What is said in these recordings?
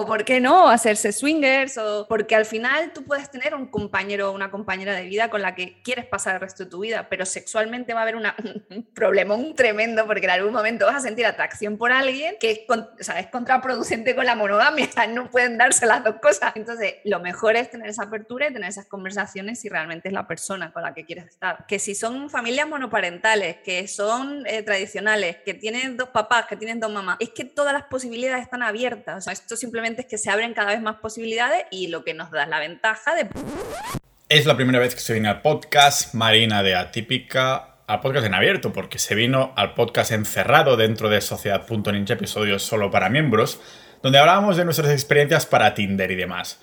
o por qué no hacerse swingers, o porque al final tú puedes tener un compañero o una compañera de vida con la que quieres pasar el resto de tu vida, pero sexualmente va a haber una, un problemón tremendo porque en algún momento vas a sentir atracción por alguien que es, o sea, es contraproducente con la monogamia, no pueden darse las dos cosas. Entonces, lo mejor es tener esa apertura y tener esas conversaciones si realmente es la persona con la que quieres estar. Que si son familias monoparentales, que son eh, tradicionales, que tienen dos papás, que tienen dos mamás, es que todas las posibilidades están abiertas. O sea, esto simplemente es que se abren cada vez más posibilidades y lo que nos da la ventaja de... Es la primera vez que se viene al podcast Marina de Atípica, al podcast en abierto, porque se vino al podcast encerrado dentro de Sociedad.ninja, episodios solo para miembros, donde hablábamos de nuestras experiencias para Tinder y demás.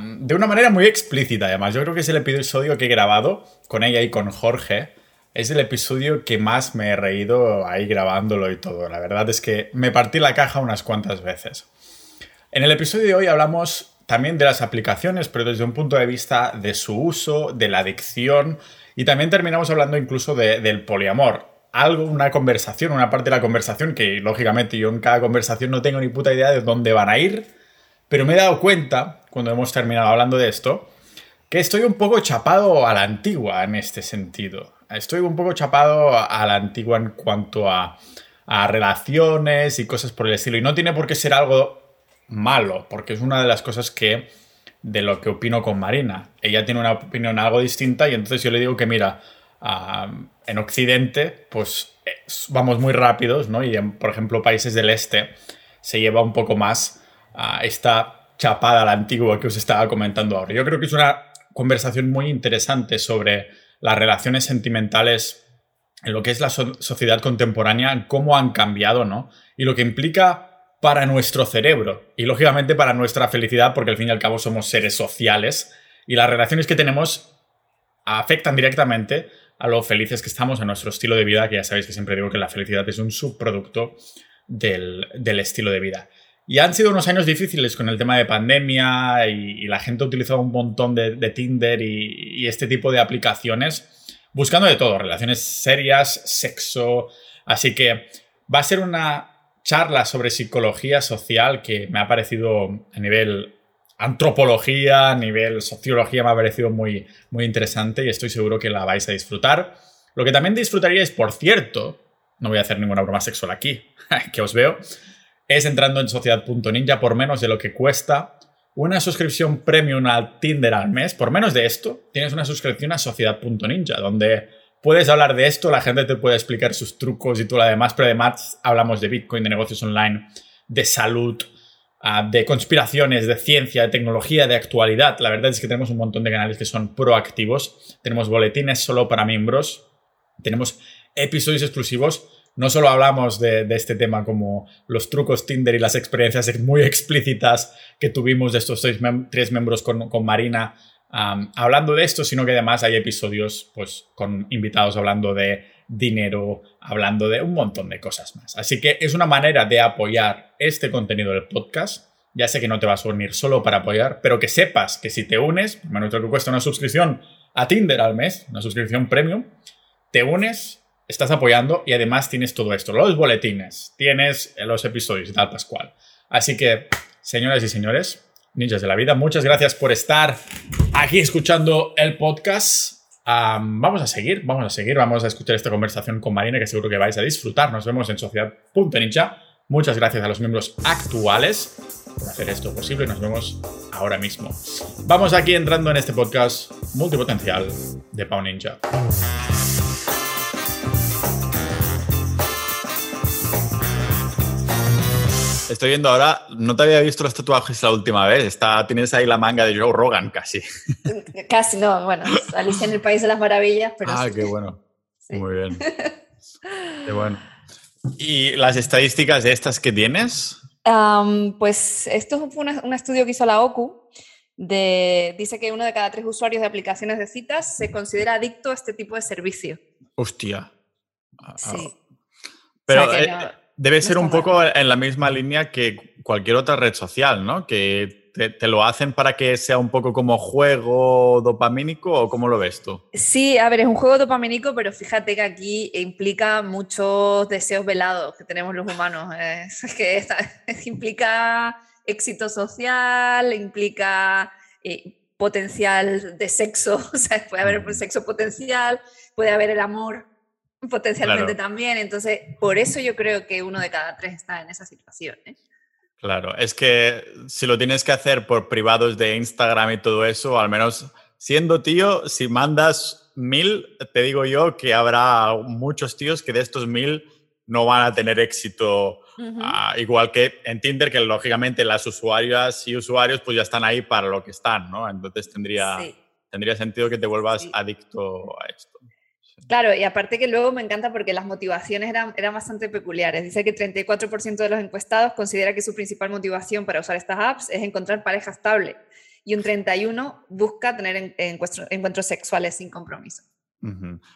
de una manera muy explícita, además. Yo creo que es el episodio que he grabado con ella y con Jorge. Es el episodio que más me he reído ahí grabándolo y todo. La verdad es que me partí la caja unas cuantas veces. En el episodio de hoy hablamos también de las aplicaciones, pero desde un punto de vista de su uso, de la adicción y también terminamos hablando incluso del poliamor. Algo, una conversación, una parte de la conversación que lógicamente yo en cada conversación no tengo ni puta idea de dónde van a ir, pero me he dado cuenta, cuando hemos terminado hablando de esto, que estoy un poco chapado a la antigua en este sentido. Estoy un poco chapado a la antigua en cuanto a, a relaciones y cosas por el estilo. Y no tiene por qué ser algo malo, porque es una de las cosas que de lo que opino con Marina. Ella tiene una opinión algo distinta y entonces yo le digo que mira, en Occidente pues vamos muy rápidos, ¿no? Y en, por ejemplo, países del este se lleva un poco más a esta chapada la antigua que os estaba comentando ahora. Yo creo que es una conversación muy interesante sobre las relaciones sentimentales en lo que es la sociedad contemporánea, cómo han cambiado, ¿no? Y lo que implica para nuestro cerebro y lógicamente para nuestra felicidad porque al fin y al cabo somos seres sociales y las relaciones que tenemos afectan directamente a lo felices que estamos, a nuestro estilo de vida, que ya sabéis que siempre digo que la felicidad es un subproducto del, estilo de vida. Y han sido unos años difíciles con el tema de pandemia y, la gente ha utilizado un montón de, Tinder y este tipo de aplicaciones buscando de todo, relaciones serias, sexo. Así que va a ser una charla sobre psicología social que me ha parecido a nivel antropología, a nivel sociología, me ha parecido muy, muy interesante y estoy seguro que la vais a disfrutar. Lo que también disfrutaríais, por cierto, no voy a hacer ninguna broma sexual aquí, que os veo, es entrando en sociedad.ninja por menos de lo que cuesta una suscripción premium al Tinder al mes. Por menos de esto, tienes una suscripción a sociedad.ninja, donde puedes hablar de esto, la gente te puede explicar sus trucos y todo lo demás, pero además hablamos de Bitcoin, de negocios online, de salud, ah, de conspiraciones, de ciencia, de tecnología, de actualidad. La verdad es que tenemos un montón de canales que son proactivos. Tenemos boletines solo para miembros. Tenemos episodios exclusivos. No solo hablamos de, este tema como los trucos Tinder y las experiencias muy explícitas que tuvimos de estos tres, miembros con, con Marina hablando de esto, sino que además hay episodios pues, con invitados hablando de dinero, hablando de un montón de cosas más. Así que es una manera de apoyar este contenido del podcast. Ya sé que no te vas a unir solo para apoyar, pero que sepas que si te unes, menos lo que cuesta una suscripción a Tinder al mes, una suscripción premium, te unes, estás apoyando y además tienes todo esto, los boletines, tienes los episodios y tal, Pascual. Así que, señoras y señores, ninjas de la vida. Muchas gracias por estar aquí escuchando el podcast. vamos a seguir, vamos a seguir, vamos a escuchar esta conversación con Marina que seguro que vais a disfrutar. Nos vemos en Sociedad.ninja. Muchas gracias a los miembros actuales por hacer esto posible. Nos vemos ahora mismo. Vamos aquí entrando en este podcast multipotencial de Pau Ninja. Estoy viendo ahora, no te había visto los tatuajes la última vez. Está, tienes ahí la manga de Joe Rogan casi. Casi, no, bueno, Alicia en el País de las Maravillas, pero. Ah, qué bueno. Muy bien. Qué bueno. ¿Y las estadísticas de estas que tienes? pues esto fue un estudio que hizo la OCU. De, dice que uno de cada tres usuarios de aplicaciones de citas se considera adicto a este tipo de servicio. Hostia. Sí. Pero eh, Debe ser un poco en la misma línea que cualquier otra red social, ¿no? Que te, lo hacen para que sea un poco como juego dopamínico o cómo lo ves tú? Sí, a ver, es un juego dopamínico, pero fíjate que aquí implica muchos deseos velados que tenemos los humanos. Es que implica éxito social, implica eh, potencial de sexo, o sea, puede haber sexo potencial, puede haber el amor potencialmente también. Entonces, por eso yo creo que uno de cada tres está en esa situación. ¿eh? Claro, es que si lo tienes que hacer por privados de Instagram y todo eso, al menos siendo tío, si mandas mil, te digo yo que habrá muchos tíos que de estos mil no van a tener éxito. Ah, igual que en Tinder, que lógicamente las usuarias y usuarios pues ya están ahí para lo que están, ¿no? Entonces tendría, tendría sentido que te vuelvas adicto a esto. Claro, y aparte que luego me encanta porque las motivaciones eran, bastante peculiares. Dice que 34% de los encuestados considera que su principal motivación para usar estas apps es encontrar pareja estable y un 31% busca tener encuentros, sexuales sin compromiso.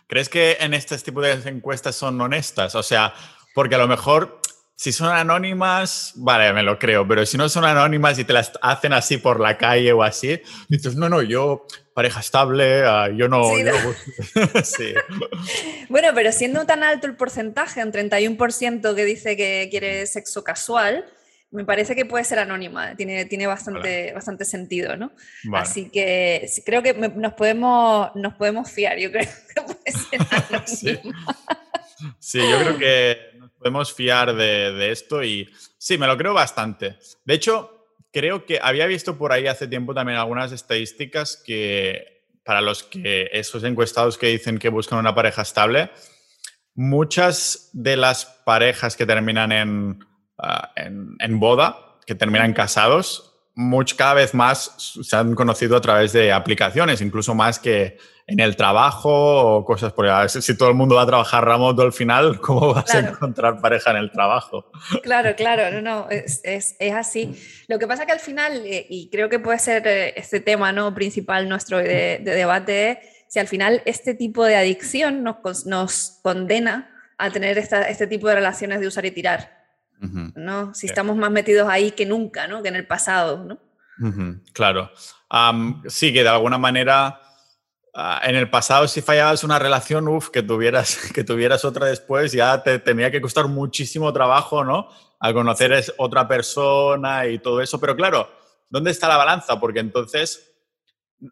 ¿Crees que en este tipo de encuestas son honestas? O sea, porque a lo mejor si son anónimas, vale, me lo creo, pero si no son anónimas y te las hacen así por la calle o así, dices, no, no, yo pareja estable, ah, yo no... Sí, bueno, pero siendo tan alto el porcentaje, un 31% que dice que quiere sexo casual, me parece que puede ser anónima, tiene, tiene bastante, bastante sentido, ¿no? Así que creo que nos, podemos, nos podemos fiar, yo creo que puede ser anónima. sí. yo creo que podemos fiar de, de esto y sí, me lo creo bastante. De hecho, creo que había visto por ahí hace tiempo también algunas estadísticas que para los que esos encuestados que dicen que buscan una pareja estable, muchas de las parejas que terminan en, ah, en, boda, que terminan casados, cada vez más se han conocido a través de aplicaciones, incluso más que en el trabajo o cosas por el Si todo el mundo va a trabajar remoto al final, ¿cómo vas a encontrar pareja en el trabajo? Claro, claro, no, no, es, es, es así. Lo que pasa que al final, eh, y creo que puede ser eh, este tema ¿no? principal nuestro de, debate, si al final este tipo de adicción nos, nos condena a tener esta, este tipo de relaciones de usar y tirar. ¿No? Si estamos más metidos ahí que nunca, ¿no? Que en el pasado, ¿no? Claro. sí, que de alguna manera Ah, en el pasado, si fallabas una relación, uff, que tuvieras, que tuvieras otra después, ya te tenía que costar muchísimo trabajo, ¿no? Al conocer a otra persona y todo eso. Pero claro, ¿dónde está la balanza? Porque entonces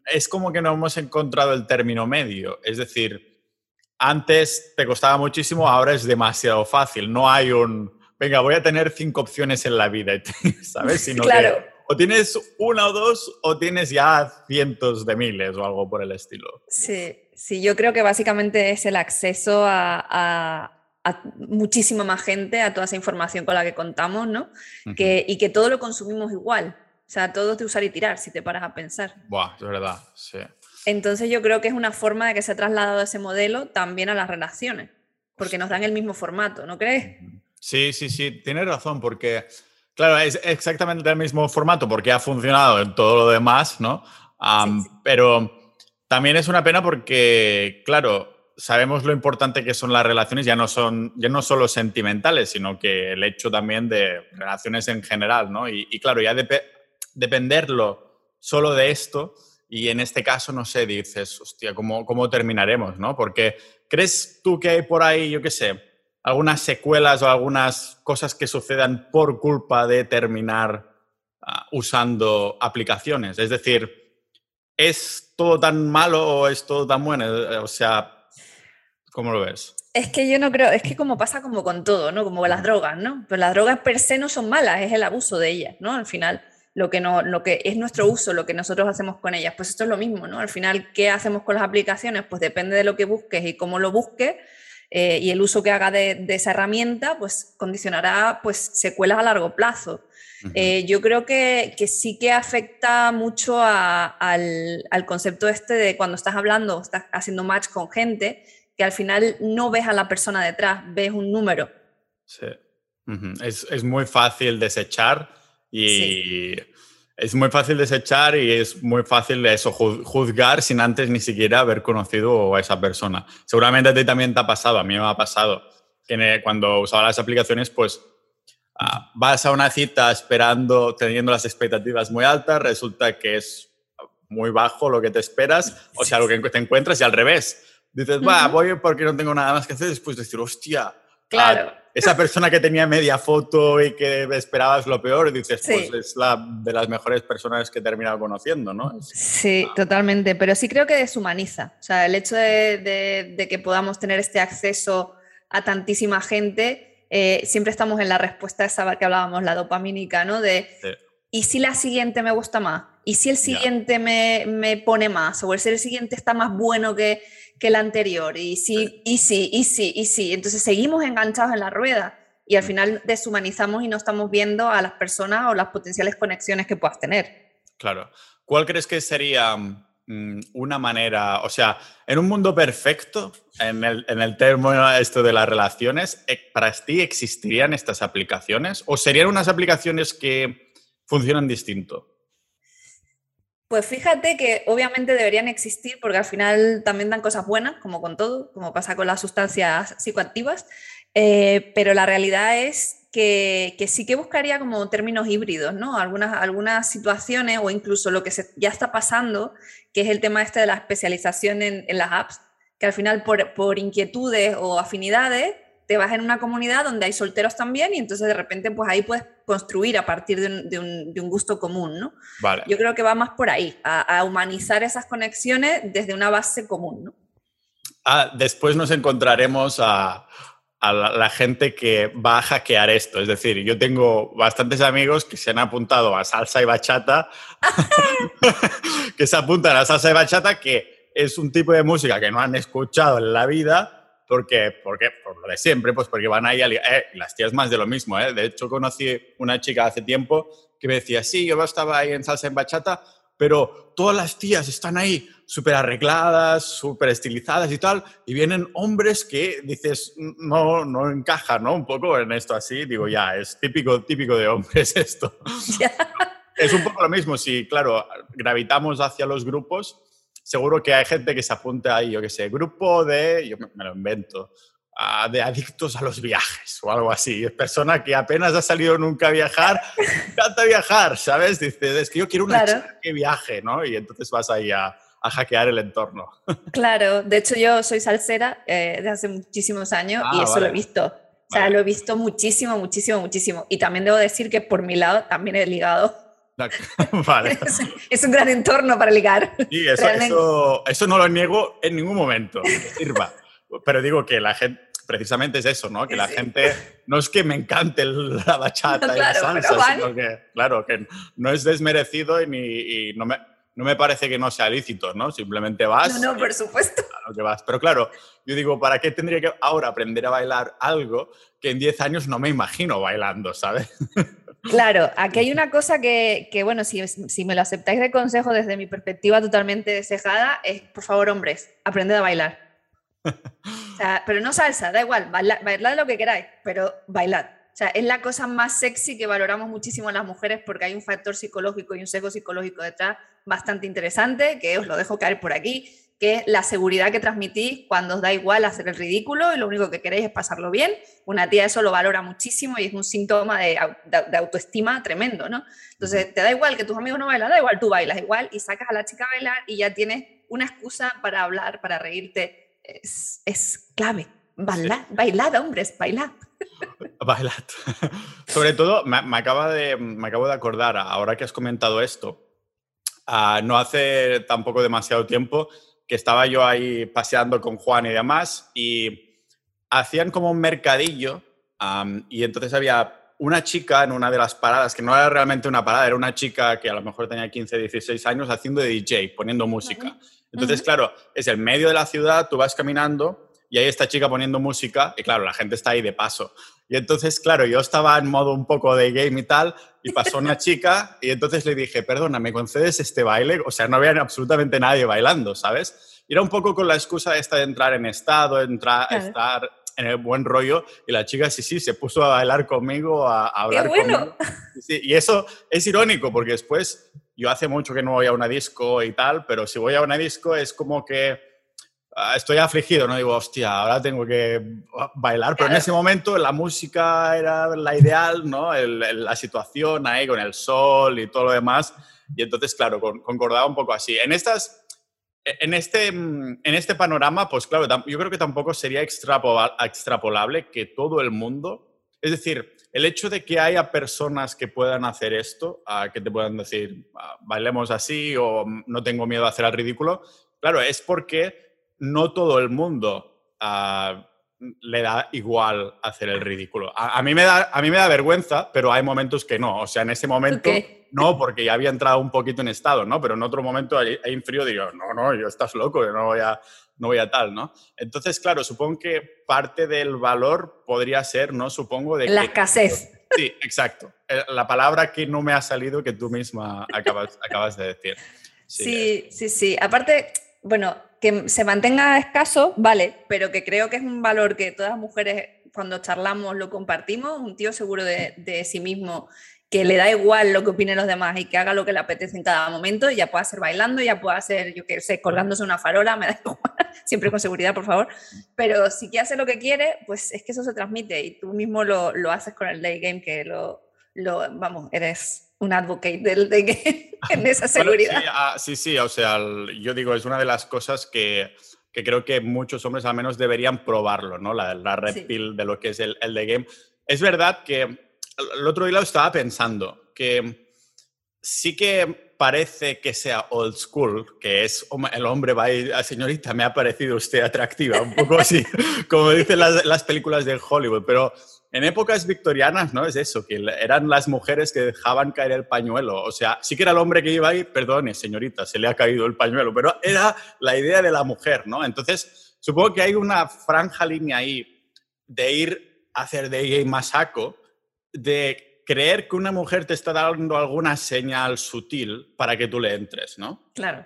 es como que no hemos encontrado el término medio. Es decir, antes te costaba muchísimo, ahora es demasiado fácil. No hay un, venga, voy a tener cinco opciones en la vida, ¿sabes? Sino claro o tienes una o dos o tienes ya cientos de miles o algo por el estilo. Sí, sí, yo creo que básicamente es el acceso a, muchísima más gente, a toda esa información con la que contamos, ¿no? que, y que todo lo consumimos igual. O sea, todo es de usar y tirar, si te paras a pensar. Buah, es verdad, sí. Entonces yo creo que es una forma de que se ha trasladado ese modelo también a las relaciones, porque nos dan el mismo formato, ¿no crees? Sí, sí, sí, tienes razón, porque Claro, es exactamente el mismo formato porque ha funcionado en todo lo demás, ¿no? Pero también es una pena porque, claro, sabemos lo importante que son las relaciones, ya no son, ya no solo sentimentales, sino que el hecho también de relaciones en general, ¿no? Y, claro, ya dependerlo solo de esto, y en este caso, no sé, dices, hostia, ¿cómo, cómo terminaremos, no? Porque ¿crees tú que hay por ahí, yo qué sé, algunas secuelas o algunas cosas que sucedan por culpa de terminar ah, usando aplicaciones. Es decir, ¿es todo tan malo o es todo tan bueno? O sea, ¿cómo lo ves? Es que yo no creo, es que como pasa como con todo, ¿no? Como las drogas, ¿no? Pero las drogas per se no son malas, es el abuso de ellas, ¿no? Al final, lo que, no, lo que es nuestro uso, lo que nosotros hacemos con ellas, pues esto es lo mismo, ¿no? Al final, ¿qué hacemos con las aplicaciones? Pues depende de lo que busques y cómo lo busques, eh, y el uso que haga de, esa herramienta, pues condicionará pues, secuelas a largo plazo. Eh, yo creo que, que, sí que afecta mucho al, al, concepto este de cuando estás hablando, estás haciendo match con gente, que al final no ves a la persona detrás, ves un número. Sí. es, es, muy fácil desechar y es muy fácil desechar y es muy fácil eso, juzgar sin antes ni siquiera haber conocido a esa persona. Seguramente a ti también te ha pasado, a mí me ha pasado, que cuando usaba las aplicaciones, pues ah, vas a una cita esperando, teniendo las expectativas muy altas, resulta que es muy bajo lo que te esperas, o sea, lo que te encuentras y al revés. Dices, va, voy porque no tengo nada más que hacer, después decir, hostia, Claro. Esa persona que tenía media foto y que esperabas lo peor, dices, pues es la de las mejores personas que he terminado conociendo, ¿no? Sí, totalmente, pero sí creo que deshumaniza. O sea, el hecho de, que podamos tener este acceso a tantísima gente, eh, siempre estamos en la respuesta esa que hablábamos, la dopamínica, ¿no? De, ¿y si la siguiente me gusta más? ¿Y si el siguiente me, me, pone más? ¿O si el siguiente está más bueno que que el anterior, y sí, y sí, y sí, y sí. Entonces seguimos enganchados en la rueda y al final deshumanizamos y no estamos viendo a las personas o las potenciales conexiones que puedas tener. Claro. ¿Cuál crees que sería mm, una manera, o sea, en un mundo perfecto, en el, en el término esto de las relaciones, eh, ¿para ti existirían estas aplicaciones o serían unas aplicaciones que funcionan distinto? Pues fíjate que obviamente deberían existir porque al final también dan cosas buenas, como con todo, como pasa con las sustancias psicoactivas, eh, pero la realidad es que, sí que buscaría como términos híbridos, ¿no? Algunas, algunas situaciones o incluso lo que ya está pasando, que es el tema este de la especialización en, en las apps, que al final por, por inquietudes o afinidades te vas en una comunidad donde hay solteros también y entonces de repente pues ahí puedes construir a partir de un, gusto común, ¿no? Vale. Yo creo que va más por ahí, a, humanizar esas conexiones desde una base común, ¿no? Ah, después nos encontraremos a, la, gente que va a hackear esto. Es decir, yo tengo bastantes amigos que se han apuntado a salsa y bachata, que se apuntan a salsa y bachata, que es un tipo de música que no han escuchado en la vida porque, porque, por lo de siempre, pues porque van ahí a eh, las tías más de lo mismo, ¿eh? De hecho, conocí una chica hace tiempo que me decía, sí, yo estaba ahí en salsa en bachata, pero todas las tías están ahí súper arregladas, súper estilizadas y tal, y vienen hombres que dices, no, no encaja, ¿no? Un poco en esto así, digo, ya, es típico, típico de hombres esto. es un poco lo mismo, si, claro, gravitamos hacia los grupos, seguro que hay gente que se apunta ahí, yo qué sé, grupo de, yo me, lo invento, de adictos a los viajes o algo así. Es persona que apenas ha salido nunca a viajar, encanta viajar, ¿sabes? Dices, es que yo quiero una chica que viaje, ¿no? Y entonces vas ahí a, hackear el entorno. Claro, de hecho yo soy salsera eh, desde hace muchísimos años y ah, eso lo he visto. O sea, lo he visto muchísimo, muchísimo, muchísimo. Y también debo decir que por mi lado también he ligado vale. Es, un gran entorno para ligar. Sí, eso, eso, no lo niego en ningún momento. Sirva. Pero digo que la gente, precisamente es eso, ¿no? Que la gente, no es que me encante la bachata y la salsa, sino que, claro, que no es desmerecido y, ni, no, me, no me parece que no sea lícito, ¿no? Simplemente vas. No, no, por supuesto. que vas. Pero claro, yo digo, ¿para qué tendría que ahora aprender a bailar algo que en 10 años no me imagino bailando, ¿sabes? Claro, aquí hay una cosa que, bueno, si, me lo aceptáis de consejo desde mi perspectiva totalmente despejada, es, por favor, hombres, aprended a bailar. pero no salsa, da igual, bailad, lo que queráis, pero bailad. O sea, es la cosa más sexy que valoramos muchísimo las mujeres porque hay un factor psicológico y un sesgo psicológico detrás bastante interesante, que os lo dejo caer por aquí, que es la seguridad que transmitís cuando os da igual hacer el ridículo y lo único que queréis es pasarlo bien. Una tía eso lo valora muchísimo y es un síntoma de, autoestima tremendo, ¿no? Entonces, te da igual que tus amigos no bailan, da igual, tú bailas igual y sacas a la chica a bailar y ya tienes una excusa para hablar, para reírte. Es, es clave. Bailad, bailad, hombres, bailad. Bailad. Sobre todo, me, acaba de, me acabo de acordar, ahora que has comentado esto, ah, no hace tampoco demasiado tiempo, que estaba yo ahí paseando con Juan y demás, y hacían como un mercadillo, y entonces había una chica en una de las paradas, que no era realmente una parada, era una chica que a lo mejor tenía 15, 16 años, haciendo de DJ, poniendo música. Entonces, claro, es el medio de la ciudad, tú vas caminando y hay esta chica poniendo música y claro, la gente está ahí de paso. Y entonces, claro, yo estaba en modo un poco de game y tal y pasó una chica y entonces le dije, perdona, ¿me concedes este baile? O sea, no había absolutamente nadie bailando, ¿sabes? Y era un poco con la excusa esta de entrar en estado, entrar, estar en el buen rollo y la chica sí, sí, se puso a bailar conmigo, a, hablar ¡Qué bueno! y eso es irónico porque después yo hace mucho que no voy a una disco y tal, pero si voy a una disco es como que estoy afligido, no digo, hostia, ahora tengo que bailar, pero en ese momento la música era la ideal, ¿no? la situación ahí con el sol y todo lo demás, y entonces, claro, concordaba un poco así. En estas, en este, en este panorama, pues claro, yo creo que tampoco sería extrapolable que todo el mundo, es decir, el hecho de que haya personas que puedan hacer esto, que te puedan decir, ah, bailemos así o no tengo miedo a hacer el ridículo, claro, es porque no todo el mundo ah, le da igual hacer el ridículo. A, mí me da, a mí me da vergüenza, pero hay momentos que no. O sea, en ese momento no, porque ya había entrado un poquito en estado, ¿no? Pero en otro momento hay, en frío digo, no, no, yo estás loco, yo no voy a, no voy a tal, ¿no? Entonces, claro, supongo que parte del valor podría ser, ¿no? Supongo de... La escasez. Sí, exacto. Eh, la palabra que no me ha salido que tú misma acabas, acabas de decir. Sí, sí, sí. Aparte, bueno, que se mantenga escaso, vale, pero que creo que es un valor que todas mujeres cuando charlamos lo compartimos, un tío seguro de, sí mismo que le da igual lo que opinen los demás y que haga lo que le apetece en cada momento, ya pueda ser bailando, ya pueda ser, yo qué sé, colgándose una farola, me da igual, siempre con seguridad, por favor, pero si quiere hacer lo que quiere, pues es que eso se transmite y tú mismo lo, lo haces con el day game, que lo, lo, vamos, eres un advocate del day game en esa seguridad. Ah, sí, sí, o sea, yo digo, es una de las cosas que, que, creo que muchos hombres al menos deberían probarlo, ¿no? La, la red pill de lo que es el, el day game. Es verdad que el otro día lo estaba pensando, que sí que parece que sea old school, que es el hombre va a ir, ah, señorita, me ha parecido usted atractiva, un poco así, como dicen las, las, películas de Hollywood, pero en épocas victorianas, ¿no? Es eso, que eran las mujeres que dejaban caer el pañuelo, o sea, sí que era el hombre que iba ahí, perdone, señorita, se le ha caído el pañuelo, pero era la idea de la mujer, ¿no? Entonces, supongo que hay una franja línea ahí de ir a hacer de gay más saco, de creer que una mujer te está dando alguna señal sutil para que tú le entres, ¿no? Claro,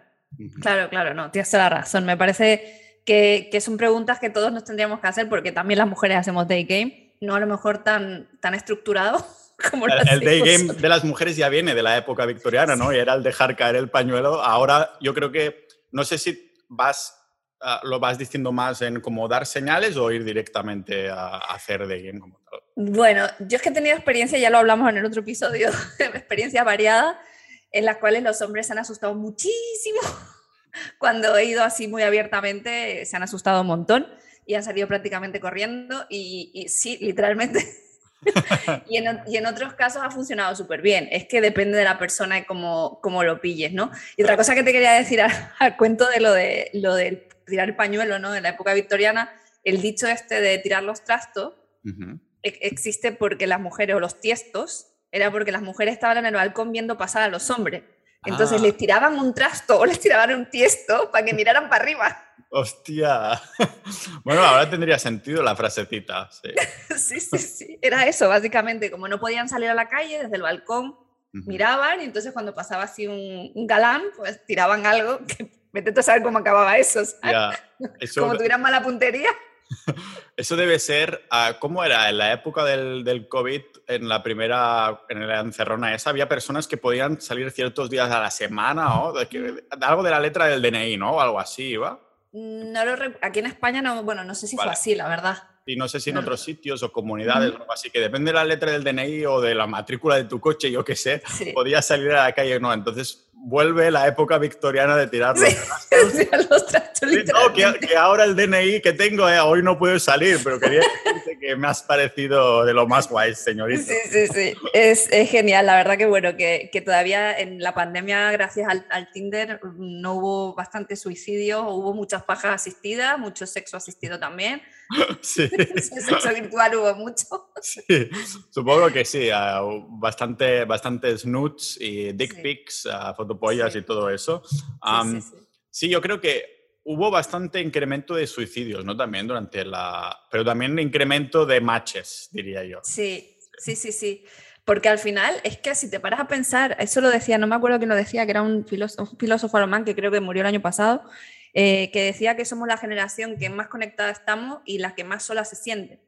claro, claro, no, tienes toda la razón. Me parece que, son preguntas que todos nos tendríamos que hacer porque también las mujeres hacemos day game, no a lo mejor tan, tan estructurado. Como el, el day game de las mujeres ya viene de la época victoriana, ¿no? Y era el dejar caer el pañuelo. Ahora yo creo que, no sé si vas Ah, lo vas diciendo más en cómo dar señales o ir directamente a, hacer de game como tal? Bueno, yo es que he tenido experiencia, ya lo hablamos en el otro episodio, experiencias variadas en las cuales los hombres se han asustado muchísimo. Cuando he ido así muy abiertamente, se han asustado un montón y han salido prácticamente corriendo y, sí, literalmente. y, en, y, en, otros casos ha funcionado súper bien. Es que depende de la persona y cómo, cómo, lo pilles, ¿no? Y otra cosa que te quería decir al, cuento de lo, de lo del tirar el pañuelo, ¿no? En la época victoriana, el dicho este de tirar los trastos e-, existe porque las mujeres o los tiestos era porque las mujeres estaban en el balcón viendo pasar a los hombres. Entonces ah. les tiraban un trasto o les tiraban un tiesto para que miraran para arriba. Hostia. Bueno, ahora tendría sentido la frasecita. Sí. sí, sí, sí. Era eso, básicamente. Como no podían salir a la calle, desde el balcón miraban y entonces cuando pasaba así un, un galán, pues tiraban algo que Vete a saber cómo acababa eso. como tuvieran mala puntería. Eso debe ser, ah, ¿cómo era? En la época del, del, COVID, en la primera, en la encerrona esa, había personas que podían salir ciertos días a la semana o algo de la letra del DNI, ¿no? O algo así, ¿va? No aquí en España no, bueno, no sé si fue así, la verdad. Y no sé si en otros sitios o comunidades, así que depende de la letra del DNI o de la matrícula de tu coche, yo qué sé, podías salir a la calle o no. Entonces, vuelve la época victoriana de tirar los no, que, ahora el DNI que tengo, eh, hoy no puedo salir, pero quería decirte que me has parecido de lo más guay, señorita. Sí, sí, sí. Es, es genial. La verdad que bueno, que, que todavía en la pandemia, gracias al, al, Tinder, no hubo bastante suicidio, hubo muchas pajas asistidas, mucho sexo asistido también. Sí. sexo virtual hubo mucho. Sí, supongo que sí. Uh, bastante, bastantes nudes y dick pics, uh, fotopollas y todo eso. sí, yo creo que hubo bastante incremento de suicidios, ¿no? También durante la... Pero también incremento de matches, diría yo. Sí, sí, sí, sí. Porque al final es que si te paras a pensar, eso lo decía, no me acuerdo quién lo decía, que era un filósofo, un filósofo alemán que creo que murió el año pasado, eh, que decía que somos la generación que más conectada estamos y la que más sola se siente.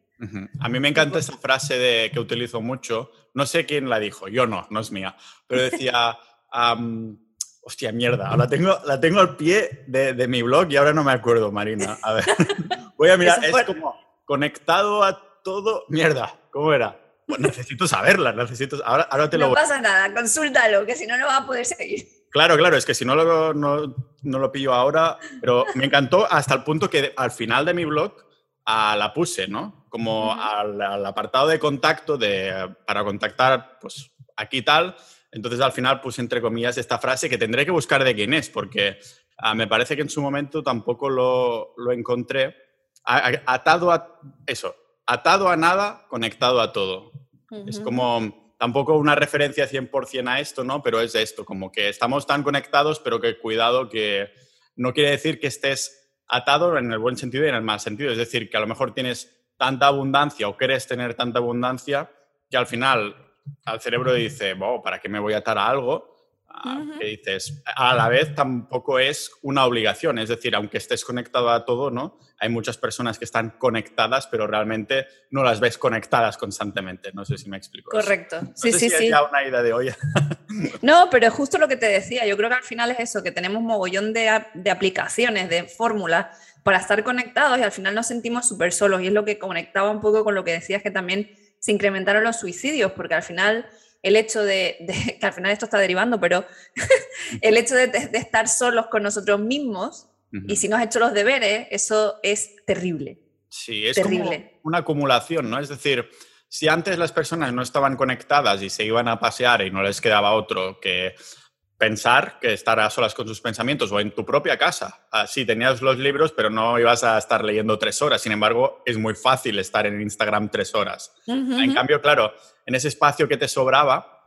A mí me encanta esa frase de, que utilizo mucho, no sé quién la dijo, yo no, no es mía, pero decía, hostia, mierda, la tengo, la tengo al pie de, mi blog y ahora no me acuerdo, Marina. A ver, voy a mirar, es como conectado a todo, mierda, ¿cómo era? necesito saberla, necesito, ahora, ahora te lo No pasa nada, consúltalo, que si no, no va a poder seguir. Claro, claro, es que si no, no, no lo pillo ahora, pero me encantó hasta el punto que al final de mi blog a la puse, ¿no? Como al, apartado de contacto de, para contactar, pues aquí tal. Entonces al final puse entre comillas esta frase que tendré que buscar de quién es, porque ah, me parece que en su momento tampoco lo, lo encontré. atado a eso, atado a nada, conectado a todo. Es como tampoco una referencia 100% a esto, ¿no? Pero es esto, como que estamos tan conectados, pero que cuidado que no quiere decir que estés atado en el buen sentido y en el mal sentido. Es decir, que a lo mejor tienes tanta abundancia o quieres tener tanta abundancia que al final al cerebro dice, ¿para qué me voy a atar a algo? Ah, que dices, a la vez tampoco es una obligación, es decir, aunque estés conectado a todo, ¿no? Hay muchas personas que están conectadas, pero realmente no las ves conectadas constantemente. No sé si me explico. Correcto. sí, sí, sí. ya una idea de hoy. no, pero es justo lo que te decía. Yo creo que al final es eso, que tenemos mogollón de, de aplicaciones, de fórmulas para estar conectados y al final nos sentimos súper solos. Y es lo que conectaba un poco con lo que decías que también se incrementaron los suicidios, porque al final el hecho de, que al final esto está derivando, pero el hecho de, estar solos con nosotros mismos y si no has hecho los deberes, eso es terrible. Sí, es terrible. como una acumulación, ¿no? Es decir, si antes las personas no estaban conectadas y se iban a pasear y no les quedaba otro que pensar que estar a solas con sus pensamientos o en tu propia casa. Ah, sí, tenías los libros, pero no ibas a estar leyendo tres horas. Sin embargo, es muy fácil estar en Instagram tres horas. En cambio, claro, en ese espacio que te sobraba,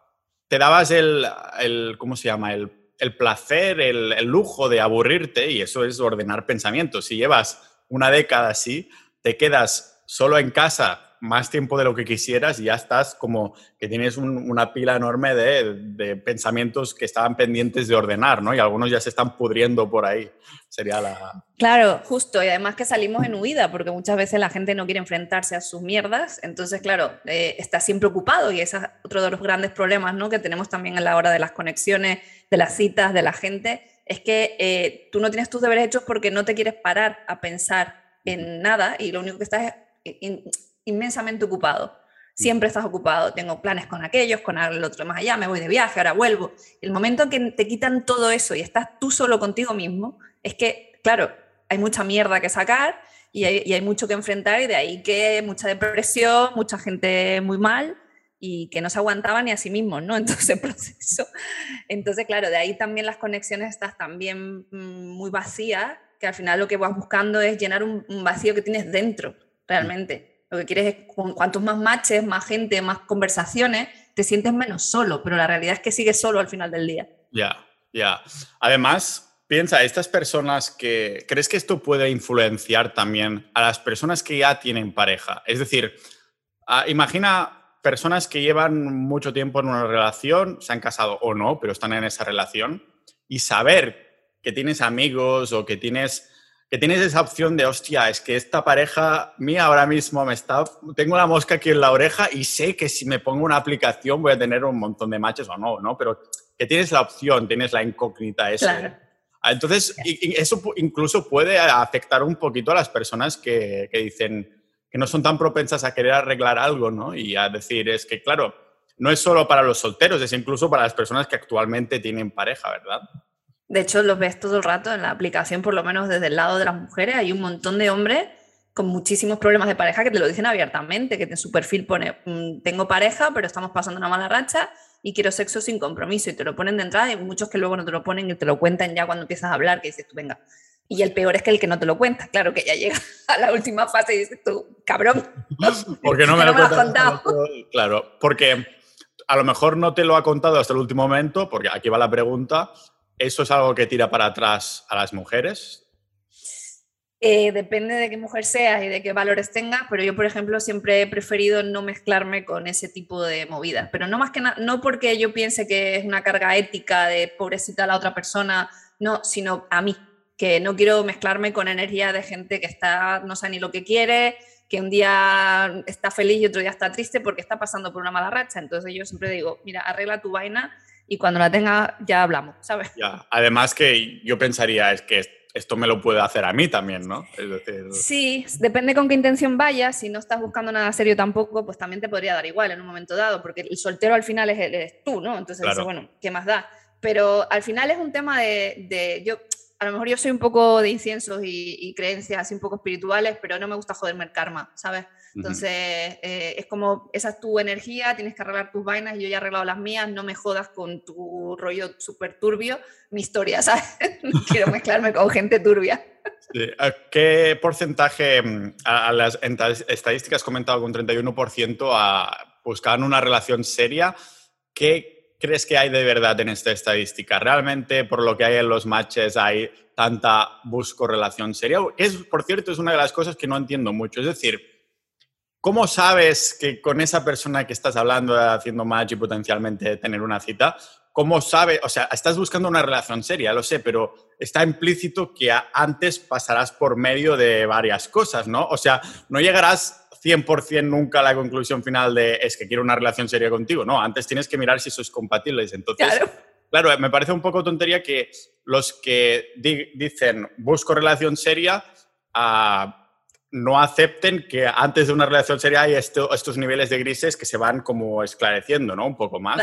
te dabas el, el ¿cómo se llama? El, el placer, el, el, lujo de aburrirte y eso es ordenar pensamientos. Si llevas una década así, te quedas solo en casa más tiempo de lo que quisieras y ya estás como que tienes una pila enorme de, pensamientos que estaban pendientes de ordenar, ¿no? Y algunos ya se están pudriendo por ahí. Sería la... Claro, justo. Y además que salimos en huida, porque muchas veces la gente no quiere enfrentarse a sus mierdas. Entonces, claro, eh, está siempre ocupado y ese es otro de los grandes problemas, ¿no? Que tenemos también a la hora de las conexiones, de las citas, de la gente. Es que eh, tú no tienes tus deberes hechos porque no te quieres parar a pensar en nada y lo único que estás es inmensamente ocupado. Siempre estás ocupado, tengo planes con aquellos, con el otro más allá, me voy de viaje, ahora vuelvo. El momento en que te quitan todo eso y estás tú solo contigo mismo, es que, claro, hay mucha mierda que sacar y hay, mucho que enfrentar y de ahí que mucha depresión, mucha gente muy mal y que no se aguantaba ni a sí mismos, ¿no? Entonces, proceso. Entonces, claro, de ahí también las conexiones estás también mm, muy vacías, que al final lo que vas buscando es llenar un vacío que tienes dentro, realmente. Lo que quieres es, cuantos más matches, más gente, más conversaciones, te sientes menos solo, pero la realidad es que sigues solo al final del día. Ya, ya. Además, piensa, estas personas que... ¿Crees que esto puede influenciar también a las personas que ya tienen pareja? Es decir, ah, imagina personas que llevan mucho tiempo en una relación, se han casado o no, pero están en esa relación, y saber que tienes amigos o que tienes que tienes esa opción de, hostia, es que esta pareja mía ahora mismo me está, tengo la mosca aquí en la oreja y sé que si me pongo una aplicación voy a tener un montón de matches o no, ¿no? Pero que tienes la opción, tienes la incógnita esa. Ah, entonces, eso incluso puede afectar un poquito a las personas que, que dicen que no son tan propensas a querer arreglar algo, ¿no? Y a decir, es que, claro, no es solo para los solteros, es incluso para las personas que actualmente tienen pareja, ¿verdad? De hecho, los ves todo el rato en la aplicación, por lo menos desde el lado de las mujeres. Hay un montón de hombres con muchísimos problemas de pareja que te lo dicen abiertamente, que en su perfil pone, mm, tengo pareja, pero estamos pasando una mala racha y quiero sexo sin compromiso. Y te lo ponen de entrada y muchos que luego no te lo ponen y te lo cuentan ya cuando empiezas a hablar, que dices tú, venga. Y el peor es que el que no te lo cuenta, claro, que ya llega a la última fase y dices tú, cabrón. Porque no me lo, has contado. Claro, porque a lo mejor no te lo ha contado hasta el último momento, porque aquí va la pregunta, ¿Eso es algo que tira para atrás a las mujeres? Eh, depende de qué mujer seas y de qué valores tengas, pero yo, por ejemplo, siempre he preferido no mezclarme con ese tipo de movidas. Pero no más que no porque yo piense que es una carga ética de pobrecita a la otra persona, no, sino a mí, que no quiero mezclarme con energía de gente que está, no sabe ni lo que quiere, que un día está feliz y otro día está triste porque está pasando por una mala racha. Entonces yo siempre digo, mira, arregla tu vaina y cuando la tenga ya hablamos, ¿sabes? Ya. Además que yo pensaría es que esto me lo puede hacer a mí también, ¿no? Sí, depende con qué intención vayas. Si no estás buscando nada serio tampoco, pues también te podría dar igual en un momento dado, porque el soltero al final es, tú, ¿no? Entonces, bueno, ¿qué más da? Pero al final es un tema de, de, yo, a lo mejor yo soy un poco de inciensos y, creencias así un poco espirituales, pero no me gusta joderme el karma, ¿sabes? Entonces, eh, es como, esa es tu energía, tienes que arreglar tus vainas, yo ya he arreglado las mías, no me jodas con tu rollo súper turbio, mi historia, ¿sabes? quiero mezclarme con gente turbia. ¿Qué porcentaje, mm, a, las estadísticas comentado con 31%, a, buscaban una relación seria? ¿Qué crees que hay de verdad en esta estadística? ¿Realmente por lo que hay en los matches hay tanta busco relación seria? Es, por cierto, es una de las cosas que no entiendo mucho. Es decir, ¿cómo sabes que con esa persona que estás hablando, haciendo match y potencialmente tener una cita, cómo sabes, o sea, estás buscando una relación seria, lo sé, pero está implícito que antes pasarás por medio de varias cosas, ¿no? O sea, no llegarás 100% nunca la conclusión final de es que quiero una relación seria contigo. No, antes tienes que mirar si sois compatibles. Entonces, claro, me parece un poco tontería que los que dicen busco relación seria uh, no acepten que antes de una relación seria hay estos niveles de grises que se van como esclareciendo, ¿no? Un poco más.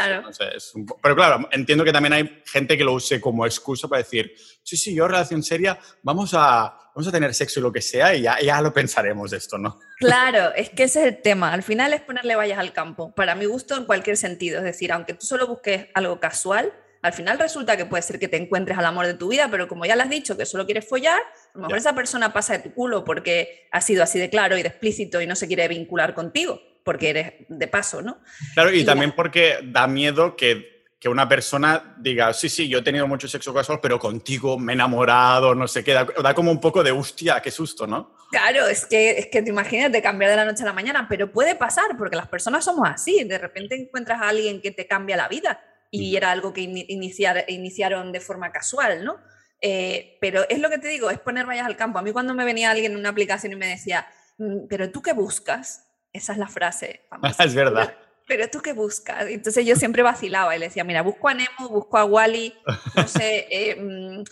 pero claro, entiendo que también hay gente que lo use como excusa para decir, sí, sí, yo relación seria, vamos a, vamos a tener sexo y lo que sea y ya, ya lo pensaremos esto, ¿no? Claro, es que ese es el tema. Al final es ponerle vallas al campo, para mi gusto en cualquier sentido. Es decir, aunque tú solo busques algo casual, al final resulta que puede ser que te encuentres al amor de tu vida, pero como ya le has dicho que solo quieres follar, a lo mejor esa persona pasa de tu culo porque ha sido así de claro y de explícito y no se quiere vincular contigo, porque eres de paso, ¿no? Claro, y, también porque da miedo que que una persona diga, sí, sí, yo he tenido mucho sexo casual, pero contigo me he enamorado, no sé qué, da, da, como un poco de hostia, qué susto, ¿no? Claro, es que, es que te cambiar de la noche a la mañana, pero puede pasar, porque las personas somos así, de repente encuentras a alguien que te cambia la vida y era algo que iniciar, iniciaron de forma casual, ¿no? Eh, pero es lo que te digo, es poner vallas al campo. A mí cuando me venía alguien en una aplicación y me decía, mm, pero tú qué buscas, esa es la frase. Famosa. es verdad. Pero tú qué buscas. Entonces yo siempre vacilaba y le decía, mira, busco a Nemo, busco a Wally, no sé, eh, mm,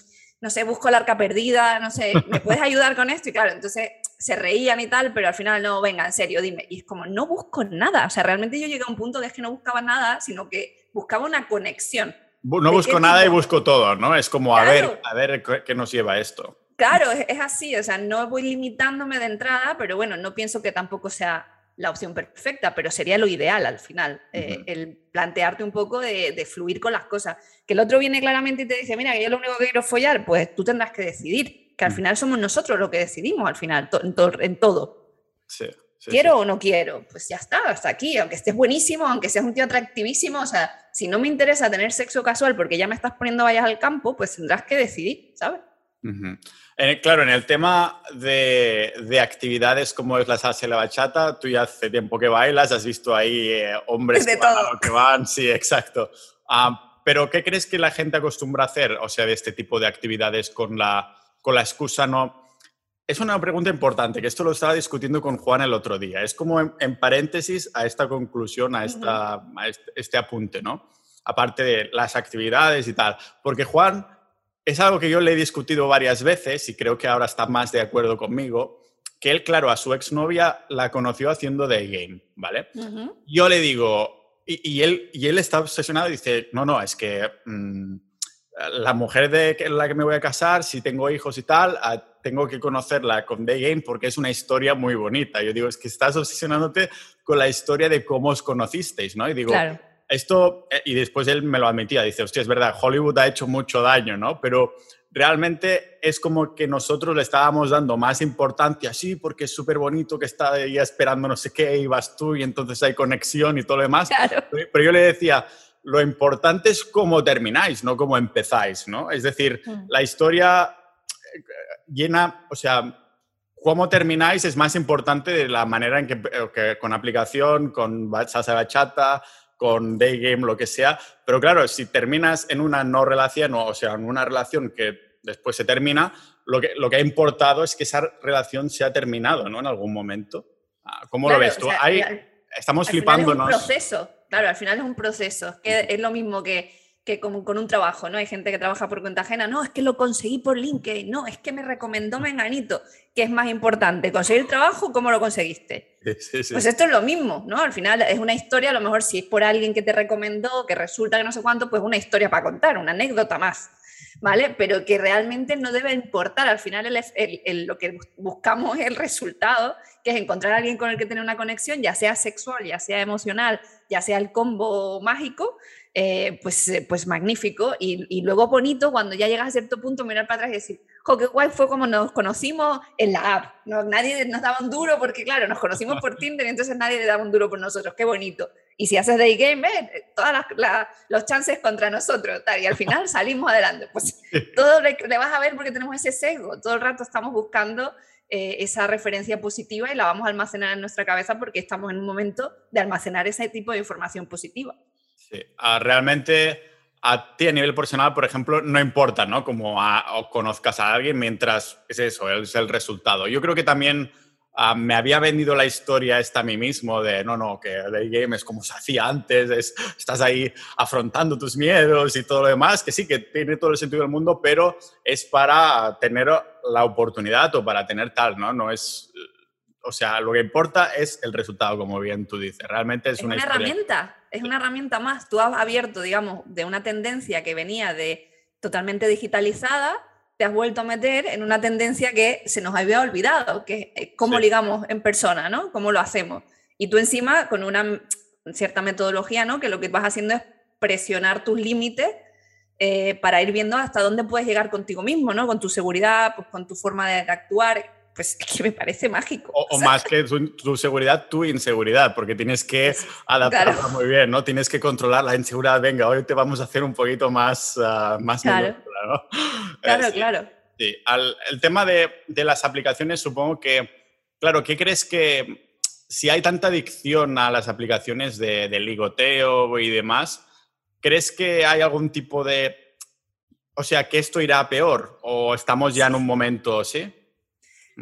no sé, busco la arca perdida, no sé, ¿me puedes ayudar con esto? Y claro, entonces se reían y tal, pero al final no, venga, en serio, dime. Y es como, no busco nada. O sea, realmente yo llegué a un punto que es que no buscaba nada, sino que buscaba una conexión. No busco nada y busco todo, ¿no? Es como, a ver, a ver qué nos lleva esto. Claro, es, así, o sea, no voy limitándome de entrada, pero bueno, no pienso que tampoco sea la opción perfecta, pero sería lo ideal al final, eh, el plantearte un poco de, fluir con las cosas. Que el otro viene claramente y te dice, mira, que yo lo único que quiero follar, pues tú tendrás que decidir, que al final somos nosotros los que decidimos al final, en, todo. Sí. ¿Quiero o no quiero? Pues ya está, hasta aquí. Aunque estés buenísimo, aunque seas un tío atractivísimo, o sea, si no me interesa tener sexo casual porque ya me estás poniendo vallas al campo, pues tendrás que decidir, ¿sabes? claro, en el tema de, actividades como es la salsa y la bachata, tú ya hace tiempo que bailas, has visto ahí eh, hombres que, Van que van, sí, exacto. Ah, pero ¿qué crees que la gente acostumbra a hacer, o sea, de este tipo de actividades con la, con la excusa no es una pregunta importante, que esto lo estaba discutiendo con Juan el otro día. Es como en, paréntesis a esta conclusión, a, esta, este, este, apunte, ¿no? Aparte de las actividades y tal. Porque Juan es algo que yo le he discutido varias veces y creo que ahora está más de acuerdo conmigo, que él, claro, a su exnovia la conoció haciendo Day Game, ¿vale? Yo le digo, y, él, y él está obsesionado y dice, no, no, es que... Mm, la mujer de la que me voy a casar, si tengo hijos y tal, tengo que conocerla con Day Game porque es una historia muy bonita. Yo digo, es que estás obsesionándote con la historia de cómo os conocisteis, ¿no? Y digo, esto, eh, y después él me lo admitía, dice, hostia, es verdad, Hollywood ha hecho mucho daño, ¿no? Pero realmente es como que nosotros le estábamos dando más importancia, sí, porque es súper bonito que está ahí esperando no sé qué, y vas tú y entonces hay conexión y todo lo demás. Pero yo le decía, lo importante es cómo termináis, no cómo empezáis, ¿no? Es decir, mm. la historia eh, llena, o sea, cómo termináis es más importante de la manera en que, eh, con aplicación, con salsa bachata, con day game, lo que sea. Pero claro, si terminas en una no relación, o sea, en una relación que después se termina, lo que, lo que ha importado es que esa relación se ha terminado, ¿no? En algún momento. Ah, ¿Cómo lo ves tú? Ahí estamos flipándonos. Es un proceso. Claro, al final es un proceso, que es lo mismo que, que como con un trabajo, ¿no? Hay gente que trabaja por cuenta ajena, no, es que lo conseguí por LinkedIn, no, es que me recomendó Menganito. ¿Qué es más importante? ¿Conseguir trabajo o cómo lo conseguiste? Pues esto es lo mismo, ¿no? Al final es una historia, a lo mejor si es por alguien que te recomendó, que resulta que no sé cuánto, pues una historia para contar, una anécdota más. ¿vale? Pero que realmente no debe importar. Al final lo que buscamos es el resultado, que es encontrar a alguien con el que tener una conexión, ya sea sexual, ya sea emocional, ya sea el combo mágico, eh, pues, eh, pues magnífico. Y, luego bonito cuando ya llegas a cierto punto mirar para atrás y decir, jo, qué guay fue como nos conocimos en la app. No, nadie nos daba un duro porque, claro, nos conocimos por Tinder y entonces nadie le daba un duro por nosotros. Qué bonito. Y si haces day game, eh, todas los chances contra nosotros. Tal, y al final salimos adelante. Pues todo le, vas a ver porque tenemos ese sesgo. Todo el rato estamos buscando esa referencia positiva y la vamos a almacenar en nuestra cabeza porque estamos en un momento de almacenar ese tipo de información positiva. Sí, ah, realmente a ti a nivel personal, por ejemplo, no importa, ¿no? Como conozcas a alguien mientras es eso, es el resultado. Yo creo que también ah, me había vendido la historia esta a mí mismo de, no, no, que el game es como se hacía antes, estás ahí afrontando tus miedos y todo lo demás, que sí, que tiene todo el sentido del mundo, pero es para tener la oportunidad o para tener tal, ¿no? No es o sea, lo que importa es el resultado, como bien tú dices. Realmente es, es una, herramienta, es una herramienta más. Tú has abierto, digamos, de una tendencia que venía de totalmente digitalizada, te has vuelto a meter en una tendencia que se nos había olvidado, que es cómo ligamos en persona, ¿no? Cómo lo hacemos. Y tú encima, con una cierta metodología, ¿no? Que lo que vas haciendo es presionar tus límites eh, para ir viendo hasta dónde puedes llegar contigo mismo, ¿no? Con tu seguridad, pues, con tu forma de actuar pues que me parece mágico. O, más que tu, seguridad, tu inseguridad, porque tienes que adaptarla muy bien, ¿no? Tienes que controlar la inseguridad. Venga, hoy te vamos a hacer un poquito más, uh, más claro. ¿no? Claro, claro. Sí. el tema de, de, las aplicaciones, supongo que, claro, ¿qué crees que si hay tanta adicción a las aplicaciones de, de ligoteo y demás, ¿crees que hay algún tipo de... O sea, que esto irá peor o estamos ya en un momento, ¿sí?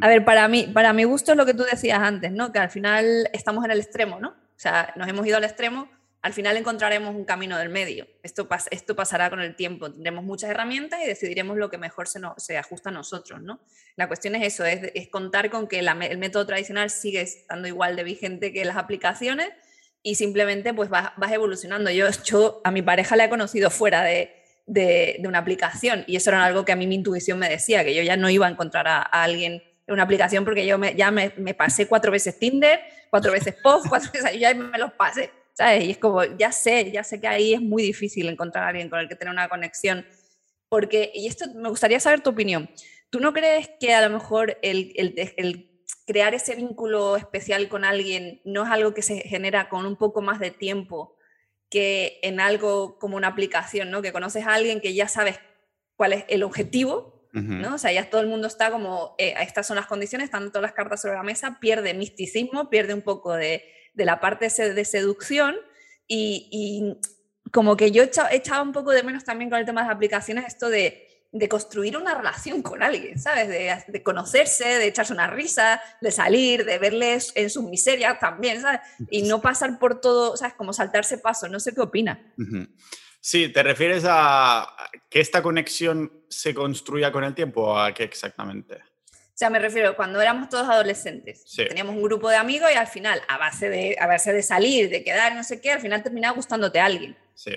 A ver, para mí, para mi gusto es lo que tú decías antes, ¿no? Que al final estamos en el extremo, ¿no? O sea, nos hemos ido al extremo, al final encontraremos un camino del medio. Esto, esto pasará con el tiempo. Tendremos muchas herramientas y decidiremos lo que mejor se, nos, se ajusta a nosotros, ¿no? La cuestión es eso, es, es contar con que el método tradicional sigue estando igual de vigente que las aplicaciones y simplemente pues vas, vas evolucionando. Yo, yo a mi pareja la he conocido fuera de, de, una aplicación y eso era algo que a mí mi intuición me decía, que yo ya no iba a encontrar a alguien una aplicación porque yo me, ya me, pasé cuatro veces Tinder, cuatro veces Post, cuatro veces, ya me los pasé, ¿sabes? Y es como, ya sé, ya sé que ahí es muy difícil encontrar a alguien con el que tener una conexión. Porque, y esto me gustaría saber tu opinión, ¿tú no crees que a lo mejor el, el, el crear ese vínculo especial con alguien no es algo que se genera con un poco más de tiempo que en algo como una aplicación, ¿no? Que conoces a alguien que ya sabes cuál es el objetivo ¿no? O sea, ya todo el mundo está como, eh, estas son las condiciones, están todas las cartas sobre la mesa, pierde misticismo, pierde un poco de, de la parte de seducción y, y como que yo he echado, un poco de menos también con el tema de las aplicaciones esto de, de construir una relación con alguien, ¿sabes? De, de, conocerse, de echarse una risa, de salir, de verles en sus miserias también, ¿sabes? Y no pasar por todo, ¿sabes? Como saltarse paso, no sé qué opina. Sí, ¿te refieres a que esta conexión se construya con el tiempo o a qué exactamente? O sea, me refiero, cuando éramos todos adolescentes, teníamos un grupo de amigos y al final, a base, de, a base de salir, de quedar, no sé qué, al final terminaba gustándote a alguien. Sí.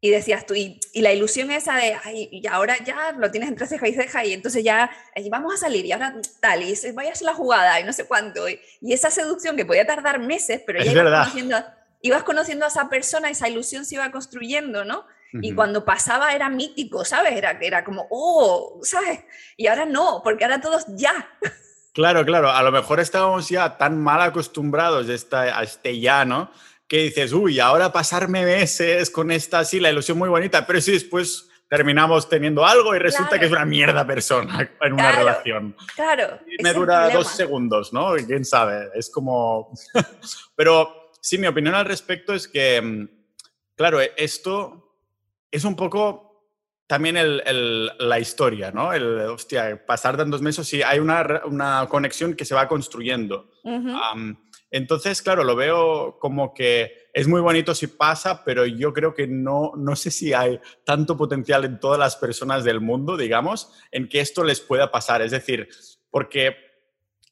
Y decías tú, y, la ilusión esa de, ay, y ahora ya lo tienes entre ceja y ceja, y entonces ya vamos a salir, y ahora tal, y vaya a ser la jugada, y no sé cuánto. Y, esa seducción que podía tardar meses, pero ya ibas conociendo, ibas conociendo a esa persona, esa ilusión se iba construyendo, ¿no? Y cuando pasaba era mítico, ¿sabes? Era, era como, oh, ¿sabes? Y ahora no, porque ahora todos ya. Claro, claro, a lo mejor estábamos ya tan mal acostumbrados a, esta, a este ya, ¿no? Que dices, uy, ahora pasarme meses con esta, sí, la ilusión muy bonita, pero si después terminamos teniendo algo y resulta que es una mierda persona en una relación. Claro. Y me dura dos segundos, ¿no? ¿Quién sabe? Es como... pero sí, mi opinión al respecto es que, mm, claro, esto es un poco también la historia, ¿no? El, hostia, pasar tantos meses, sí, hay una, una conexión que se va construyendo. entonces, claro, lo veo como que es muy bonito si pasa, pero yo creo que no, no sé si hay tanto potencial en todas las personas del mundo, digamos, en que esto les pueda pasar. Es decir, porque,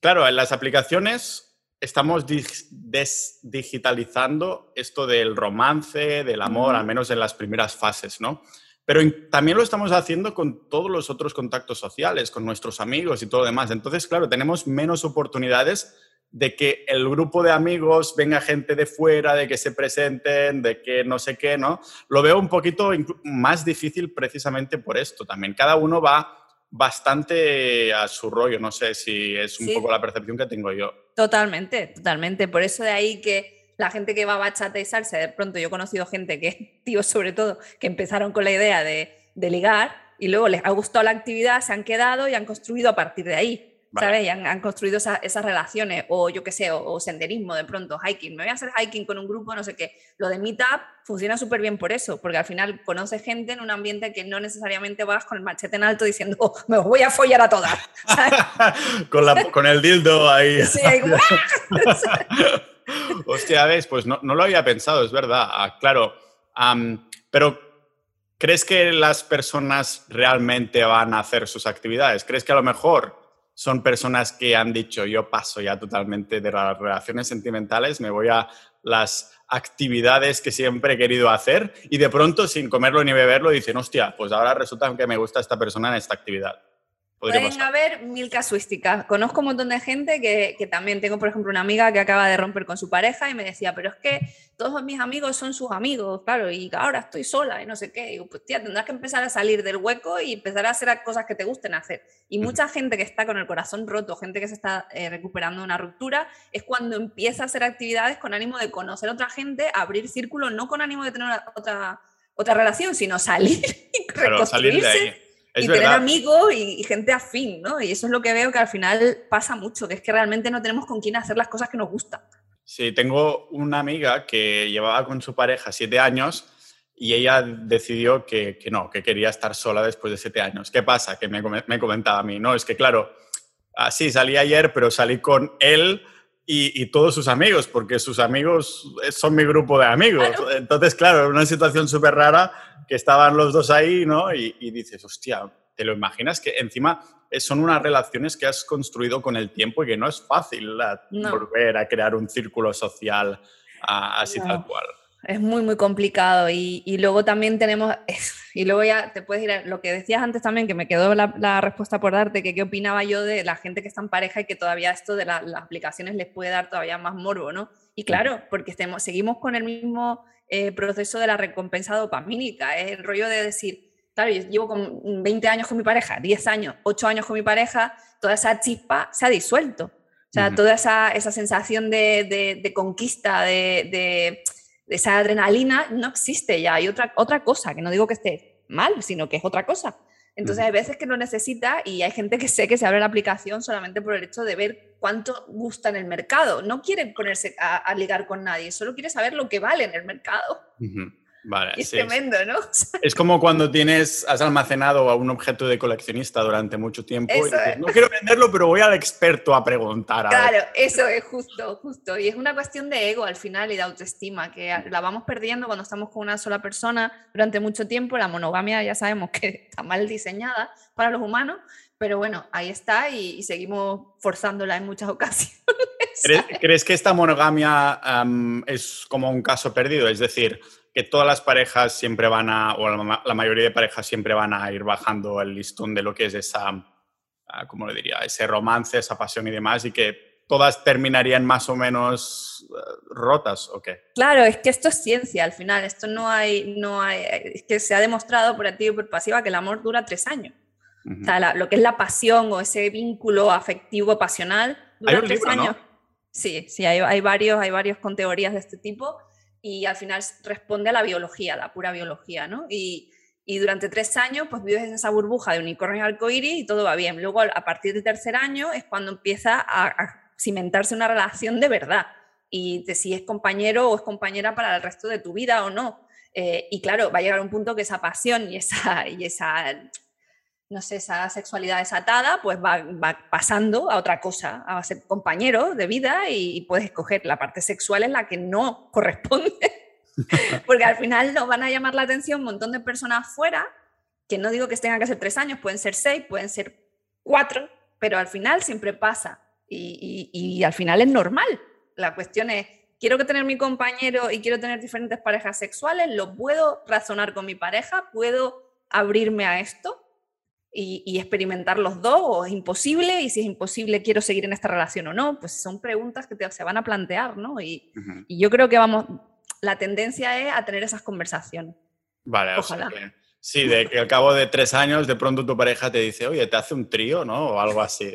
claro, en las aplicaciones estamos desdigitalizando esto del romance, del amor, al menos en las primeras fases, ¿no? pero también lo estamos haciendo con todos los otros contactos sociales, con nuestros amigos y todo lo demás. Entonces, claro, tenemos menos oportunidades de que el grupo de amigos venga gente de fuera, de que se presenten, de que no sé qué, ¿no? Lo veo un poquito más difícil precisamente por esto también. Cada uno va bastante a su rollo, no sé si es un poco la percepción que tengo yo. Totalmente, totalmente. Por eso de ahí que la gente que va a bachata y salsa, de pronto yo he conocido gente que, tíos sobre todo, que empezaron con la idea de, de ligar y luego les ha gustado la actividad, se han quedado y han construido a partir de ahí. ¿Sabes? Y han, construido esas relaciones, o yo qué sé, o, senderismo de pronto, hiking. Me voy a hacer hiking con un grupo, no sé qué. Lo de Meetup funciona súper bien por eso, porque al final conoces gente en un ambiente que no necesariamente vas con el machete en alto diciendo, oh, me voy a follar a todas. con, con, el dildo ahí. Sí, Hostia, ves, pues no, lo había pensado, es verdad. Ah, claro, pero ¿crees que las personas realmente van a hacer sus actividades? ¿Crees que a lo mejor son personas que han dicho, yo paso ya totalmente de las relaciones sentimentales, me voy a las actividades que siempre he querido hacer y de pronto sin comerlo ni beberlo dicen, hostia, pues ahora resulta que me gusta esta persona en esta actividad. Pueden haber mil casuísticas. Conozco un montón de gente que, que, también tengo, por ejemplo, una amiga que acaba de romper con su pareja y me decía, pero es que todos mis amigos son sus amigos, claro, y ahora estoy sola y no sé qué. Y digo, pues tía, tendrás que empezar a salir del hueco y empezar a hacer cosas que te gusten hacer. Y mucha gente que está con el corazón roto, gente que se está eh, recuperando de una ruptura, es cuando empieza a hacer actividades con ánimo de conocer a otra gente, abrir círculos, no con ánimo de tener otra, otra relación, sino salir y reconstruirse y tener amigos y, gente afín, ¿no? Y eso es lo que veo que al final pasa mucho, que es que realmente no tenemos con quién hacer las cosas que nos gustan. Sí, tengo una amiga que llevaba con su pareja siete años y ella decidió que, que no, que quería estar sola después de siete años. ¿Qué pasa? Que me, me comentaba a mí, no, es que claro, así salí ayer, pero salí con él y, y, todos sus amigos, porque sus amigos son mi grupo de amigos. Entonces, claro, una situación súper rara que estaban los dos ahí, ¿no? Y, dices, hostia, ¿te lo imaginas? Que encima son unas relaciones que has construido con el tiempo y que no es fácil volver a crear un círculo social así tal cual es muy, muy complicado. Y, y, luego también tenemos, y luego ya te puedes ir a lo que decías antes también, que me quedó la, la respuesta por darte, que qué opinaba yo de la gente que está en pareja y que todavía esto de las aplicaciones les puede dar todavía más morbo, ¿no? Y claro, porque estemos, seguimos con el mismo eh, proceso de la recompensa dopamínica, es el rollo de decir, claro, yo llevo con 20 años con mi pareja, 10 años, 8 años con mi pareja, toda esa chispa se ha disuelto. O sea, toda esa, esa sensación de, de, de conquista, de esa adrenalina no existe ya, hay otra, otra cosa, que no digo que esté mal, sino que es otra cosa. Entonces hay veces que lo necesita y hay gente que sé que se abre la aplicación solamente por el hecho de ver cuánto gusta en el mercado. No quiere ponerse a, ligar con nadie, solo quiere saber lo que vale en el mercado es tremendo, ¿no? Es como cuando tienes, has almacenado a un objeto de coleccionista durante mucho tiempo y dices, no quiero venderlo, pero voy al experto a preguntar. claro, eso es justo, justo. Y es una cuestión de ego al final y de autoestima, que la vamos perdiendo cuando estamos con una sola persona durante mucho tiempo. La monogamia ya sabemos que está mal diseñada para los humanos, pero bueno, ahí está y, seguimos forzándola en muchas ocasiones. ¿Crees, que esta monogamia es como un caso perdido? Es decir, que todas las parejas siempre van a, o la, mayoría de parejas siempre van a ir bajando el listón de lo que es esa, ah, ¿cómo le diría? Ese romance, esa pasión y demás, y que todas terminarían más o menos eh, rotas, ¿o qué? Claro, es que esto es ciencia al final, esto no hay, no hay, es que se ha demostrado por activa y por pasiva que el amor dura tres años. O sea, lo que es la pasión o ese vínculo afectivo, pasional, dura tres años. Sí, sí, hay, hay, varios, hay varios con teorías de este tipo y al final responde a la biología, la pura biología, ¿no? Y, y durante tres años pues vives en esa burbuja de unicornio arcoíris y todo va bien. Luego a partir del tercer año es cuando empieza a, cimentarse una relación de verdad y de si es compañero o es compañera para el resto de tu vida o no. Eh, y claro, va a llegar un punto que esa pasión y esa, y esa no sé, esa sexualidad desatada, pues va, pasando a otra cosa, a ser compañero de vida y, puedes escoger la parte sexual en la que no corresponde. Porque al final nos van a llamar la atención un montón de personas fuera, que no digo que tengan que ser tres años, pueden ser seis, pueden ser cuatro, pero al final siempre pasa y, y al final es normal. La cuestión es, quiero tener mi compañero y quiero tener diferentes parejas sexuales, lo puedo razonar con mi pareja, puedo abrirme a esto y, experimentar los dos o es imposible y si es imposible quiero seguir en esta relación o no, pues son preguntas que se van a plantear, ¿no? Y, y, yo creo que vamos, la tendencia es a tener esas conversaciones. Vale, ojalá. sí, de que al cabo de tres años de pronto tu pareja te dice, oye, te hace un trío, ¿no? O algo así.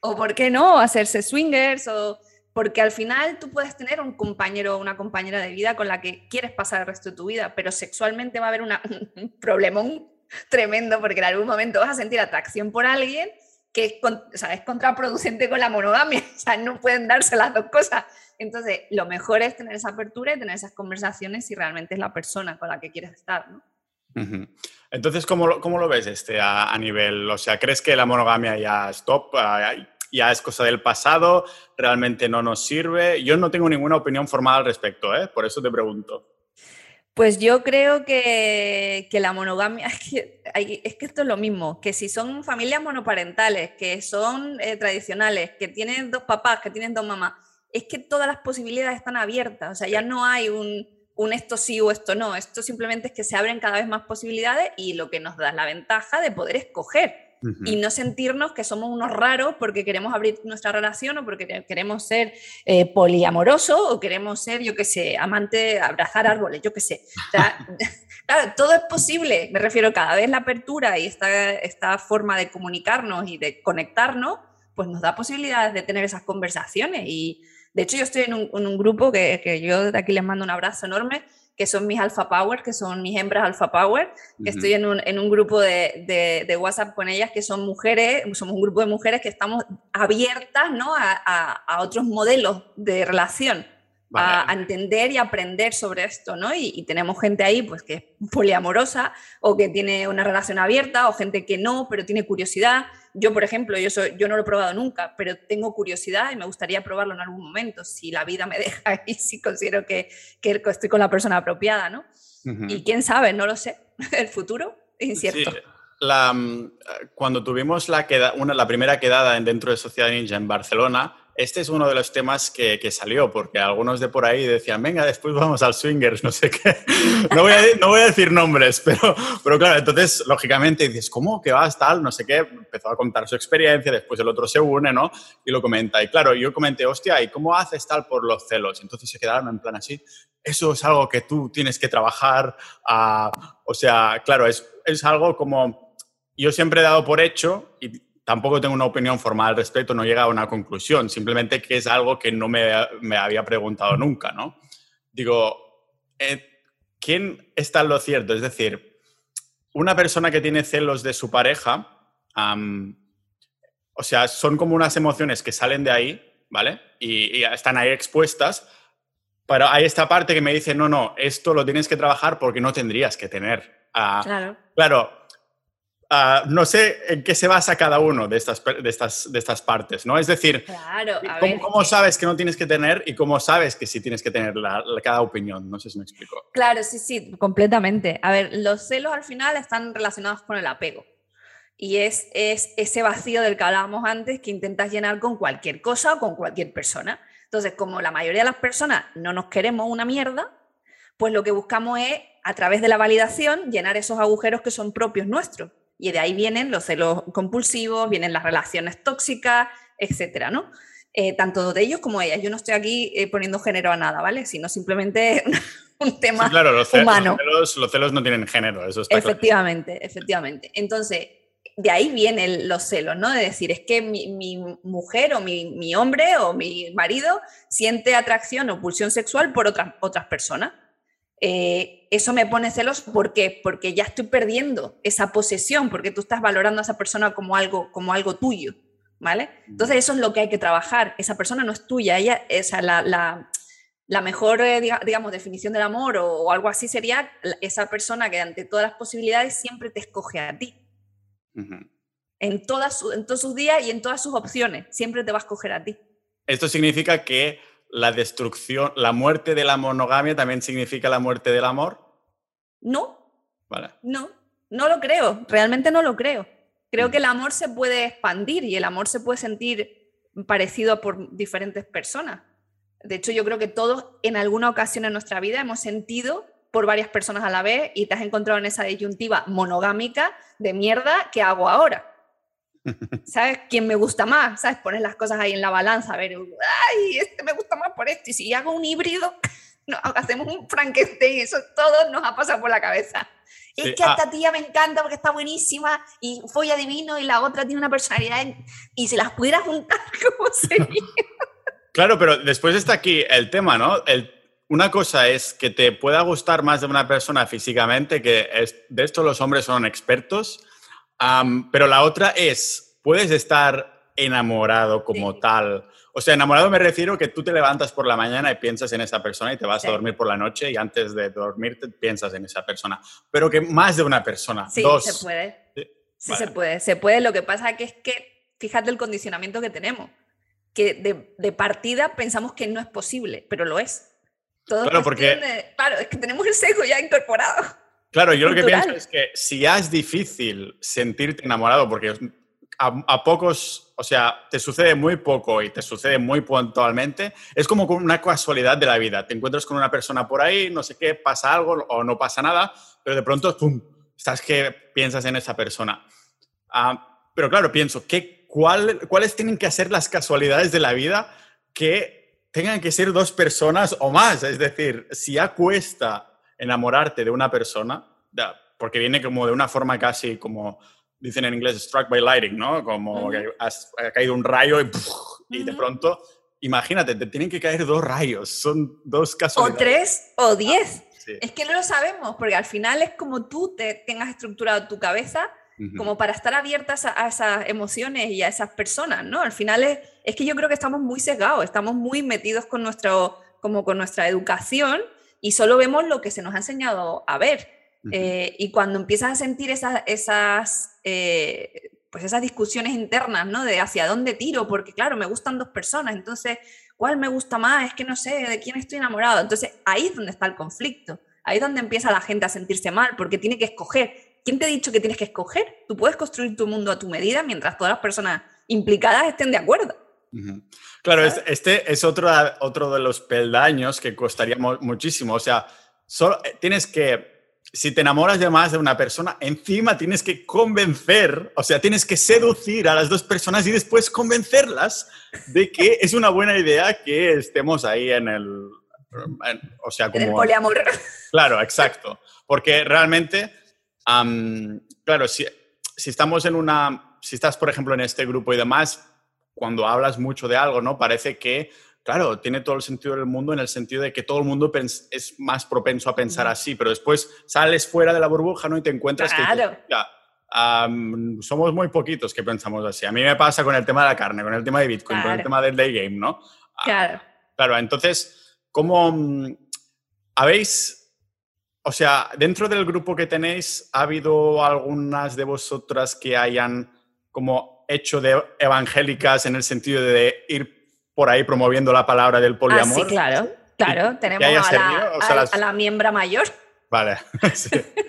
O por qué no, hacerse swingers o porque al final tú puedes tener un compañero o una compañera de vida con la que quieres pasar el resto de tu vida, pero sexualmente va a haber una, un problemón tremendo porque en algún momento vas a sentir atracción por alguien que es, o sea, es contraproducente con la monogamia, o sea, no pueden darse las dos cosas. Entonces, lo mejor es tener esa apertura y tener esas conversaciones si realmente es la persona con la que quieres estar, ¿no? Entonces, ¿cómo lo, ¿cómo lo, ves este a, nivel, o sea, crees que la monogamia ya es top, ya es cosa del pasado, realmente no nos sirve? Yo no tengo ninguna opinión formal al respecto, ¿eh? por eso te pregunto. Pues yo creo que, la monogamia, es que, es que, esto es lo mismo, que si son familias monoparentales, que son eh, tradicionales, que tienen dos papás, que tienen dos mamás, es que todas las posibilidades están abiertas, o sea, ya no hay un, un esto sí o esto no, esto simplemente es que se abren cada vez más posibilidades y lo que nos da la ventaja de poder escoger y no sentirnos que somos unos raros porque queremos abrir nuestra relación o porque queremos ser eh, poliamoroso o queremos ser, yo qué sé, amante, abrazar árboles, yo qué sé. claro, todo es posible, me refiero cada vez la apertura y esta, esta forma de comunicarnos y de conectarnos, pues nos da posibilidades de tener esas conversaciones. Y de hecho yo estoy en un, en un grupo que, que yo de aquí les mando un abrazo enorme, que son mis alpha power, que son mis hembras alpha power, que estoy en un, en un grupo de, de, de, WhatsApp con ellas, que son mujeres, somos un grupo de mujeres que estamos abiertas ¿no? a, a, a otros modelos de relación a, entender y aprender sobre esto, ¿no? Y, tenemos gente ahí, pues, que es poliamorosa o que tiene una relación abierta o gente que no, pero tiene curiosidad. Yo, por ejemplo, yo, soy, yo no lo he probado nunca, pero tengo curiosidad y me gustaría probarlo en algún momento, si la vida me deja y si considero que, que estoy con la persona apropiada, ¿no? Y quién sabe, no lo sé. El futuro incierto. La, mm, cuando tuvimos la, queda, una, la primera quedada dentro de Sociedad Ninja en Barcelona, este es uno de los temas que, salió, porque algunos de por ahí decían, venga, después vamos al swingers, no sé qué. No voy a, no voy a decir nombres, pero, pero claro, entonces, lógicamente dices, ¿cómo? ¿Qué vas tal? No sé qué. Empezó a contar su experiencia, después el otro se une, ¿no? Y lo comenta. Y claro, yo comenté, hostia, ¿y cómo haces tal por los celos? Entonces se quedaron en plan así. Eso es algo que tú tienes que trabajar. o sea, claro, es, es algo como... Yo siempre he dado por hecho y tampoco tengo una opinión formal al respecto, no llega a una conclusión, simplemente que es algo que no me, me había preguntado nunca, ¿no? Digo, eh, ¿quién está en lo cierto? Es decir, una persona que tiene celos de su pareja, o sea, son como unas emociones que salen de ahí, ¿vale? Y, están ahí expuestas, pero hay esta parte que me dice, no, no, esto lo tienes que trabajar porque no tendrías que tener. Ah, claro. Claro, Ah, no sé en qué se basa cada uno de estas, de estas, de estas partes, ¿no? Es decir, ¿cómo, sabes que no tienes que tener y cómo sabes que sí tienes que tener cada opinión? No sé si me explico. Claro, sí, sí, completamente. A ver, los celos al final están relacionados con el apego. Y es, es ese vacío del que hablábamos antes que intentas llenar con cualquier cosa o con cualquier persona. Entonces, como la mayoría de las personas no nos queremos una mierda, pues lo que buscamos es, a través de la validación, llenar esos agujeros que son propios nuestros. Y de ahí vienen los celos compulsivos, vienen las relaciones tóxicas, etcétera, ¿no? Eh, tanto de ellos como de ellas. Yo no estoy aquí eh, poniendo género a nada, ¿vale? Sino simplemente un tema claro, los humano. Los celos, no tienen género, eso está Efectivamente, efectivamente. Entonces, de ahí vienen los celos, ¿no? De decir, es que mi, mujer o mi, hombre o mi marido siente atracción o pulsión sexual por otras, otras personas. Eh, eso me pone celos ¿por qué? porque ya estoy perdiendo esa posesión, porque tú estás valorando a esa persona como algo, como algo tuyo, ¿vale? Entonces eso es lo que hay que trabajar, esa persona no es tuya, ella, esa, la, la, la mejor, eh, digamos, definición del amor o, algo así sería esa persona que ante todas las posibilidades siempre te escoge a ti. en, todas, en todos sus días y en todas sus opciones, siempre te va a escoger a ti. Esto significa que la destrucción, la muerte de la monogamia también significa la muerte del amor? No. Vale. No, no lo creo, realmente no lo creo. Creo mm. que el amor se puede expandir y el amor se puede sentir parecido por diferentes personas. De hecho, yo creo que todos en alguna ocasión en nuestra vida hemos sentido por varias personas a la vez y te has encontrado en esa disyuntiva monogámica de mierda, ¿qué hago ahora? ¿Sabes quién me gusta más? ¿Sabes? Pones las cosas ahí en la balanza, a ver, ay, este me gusta más por esto, y si hago un híbrido, no, hacemos un Frankenstein, eso todo nos ha pasado por la cabeza. Es que a esta ah. tía me encanta porque está buenísima y fue adivino y la otra tiene una personalidad y si las pudiera juntar, ¿cómo sería? Claro, pero después está aquí el tema, ¿no? El, una cosa es que te pueda gustar más de una persona físicamente, que es, de esto los hombres son expertos, pero la otra es, puedes estar enamorado como tal. O sea, enamorado me refiero que tú te levantas por la mañana y piensas en esa persona y te vas a dormir por la noche y antes de dormir piensas en esa persona. Pero que más de una persona. Sí, se puede. Sí, se puede. Se puede. Lo que pasa que es que, fíjate el condicionamiento que tenemos. Que de, de partida pensamos que no es posible, pero lo es. Todo claro, porque... claro, es que tenemos el sesgo ya incorporado. Claro, yo lo que pienso es que si ya es difícil sentirte enamorado, porque a, pocos, o sea, te sucede muy poco y te sucede muy puntualmente, es como una casualidad de la vida. Te encuentras con una persona por ahí, no sé qué, pasa algo o no pasa nada, pero de pronto, ¡pum!, estás que piensas en esa persona. Ah, pero claro, pienso, ¿qué, cuál, ¿cuáles tienen que ser las casualidades de la vida que tengan que ser dos personas o más? Es decir, si ya cuesta enamorarte de una persona, porque viene como de una forma casi como, dicen en inglés, struck by lightning, ¿no? Como que has, ha caído un rayo y, y de pronto, imagínate, te tienen que caer dos rayos, son dos casualidades. O tres o diez. Es que no lo sabemos, porque al final es como tú te tengas estructurado tu cabeza como para estar abiertas a, esas emociones y a esas personas, ¿no? Al final es, es que yo creo que estamos muy sesgados, estamos muy metidos con, nuestro, como con nuestra educación y solo vemos lo que se nos ha enseñado a ver. Eh, y cuando empiezas a sentir esas, esas, eh, pues esas discusiones internas, ¿no? De hacia dónde tiro, porque claro, me gustan dos personas, entonces, ¿cuál me gusta más? Es que no sé de quién estoy enamorado. Entonces, ahí es donde está el conflicto. Ahí es donde empieza la gente a sentirse mal, porque tiene que escoger. ¿Quién te ha dicho que tienes que escoger? Tú puedes construir tu mundo a tu medida mientras todas las personas implicadas estén de acuerdo. Claro, este es otro, otro de los peldaños que costaría muchísimo. O sea, solo, eh, tienes que, si te enamoras de más de una persona, encima tienes que convencer, o sea, tienes que seducir a las dos personas y después convencerlas de que es una buena idea que estemos ahí en el... o sea, como... En el poliamor. Claro, exacto. Porque realmente, claro, si, si estamos en una... Si estás, por ejemplo, en este grupo y demás, cuando hablas mucho de algo, ¿no? Parece que, claro, tiene todo el sentido del mundo en el sentido de que todo el mundo es más propenso a pensar así, pero después sales fuera de la burbuja, ¿no? Y te encuentras que... somos muy poquitos que pensamos así. A mí me pasa con el tema de la carne, con el tema de Bitcoin, con el tema del day game, ¿no? Ah, claro. claro, entonces, ¿cómo habéis o sea, dentro del grupo que tenéis, ¿ha habido algunas de vosotras que hayan como hecho de evangélicas en el sentido de ir por ahí promoviendo la palabra del poliamor. Ah, sí, claro, claro. Tenemos a la, miembra mayor. Vale.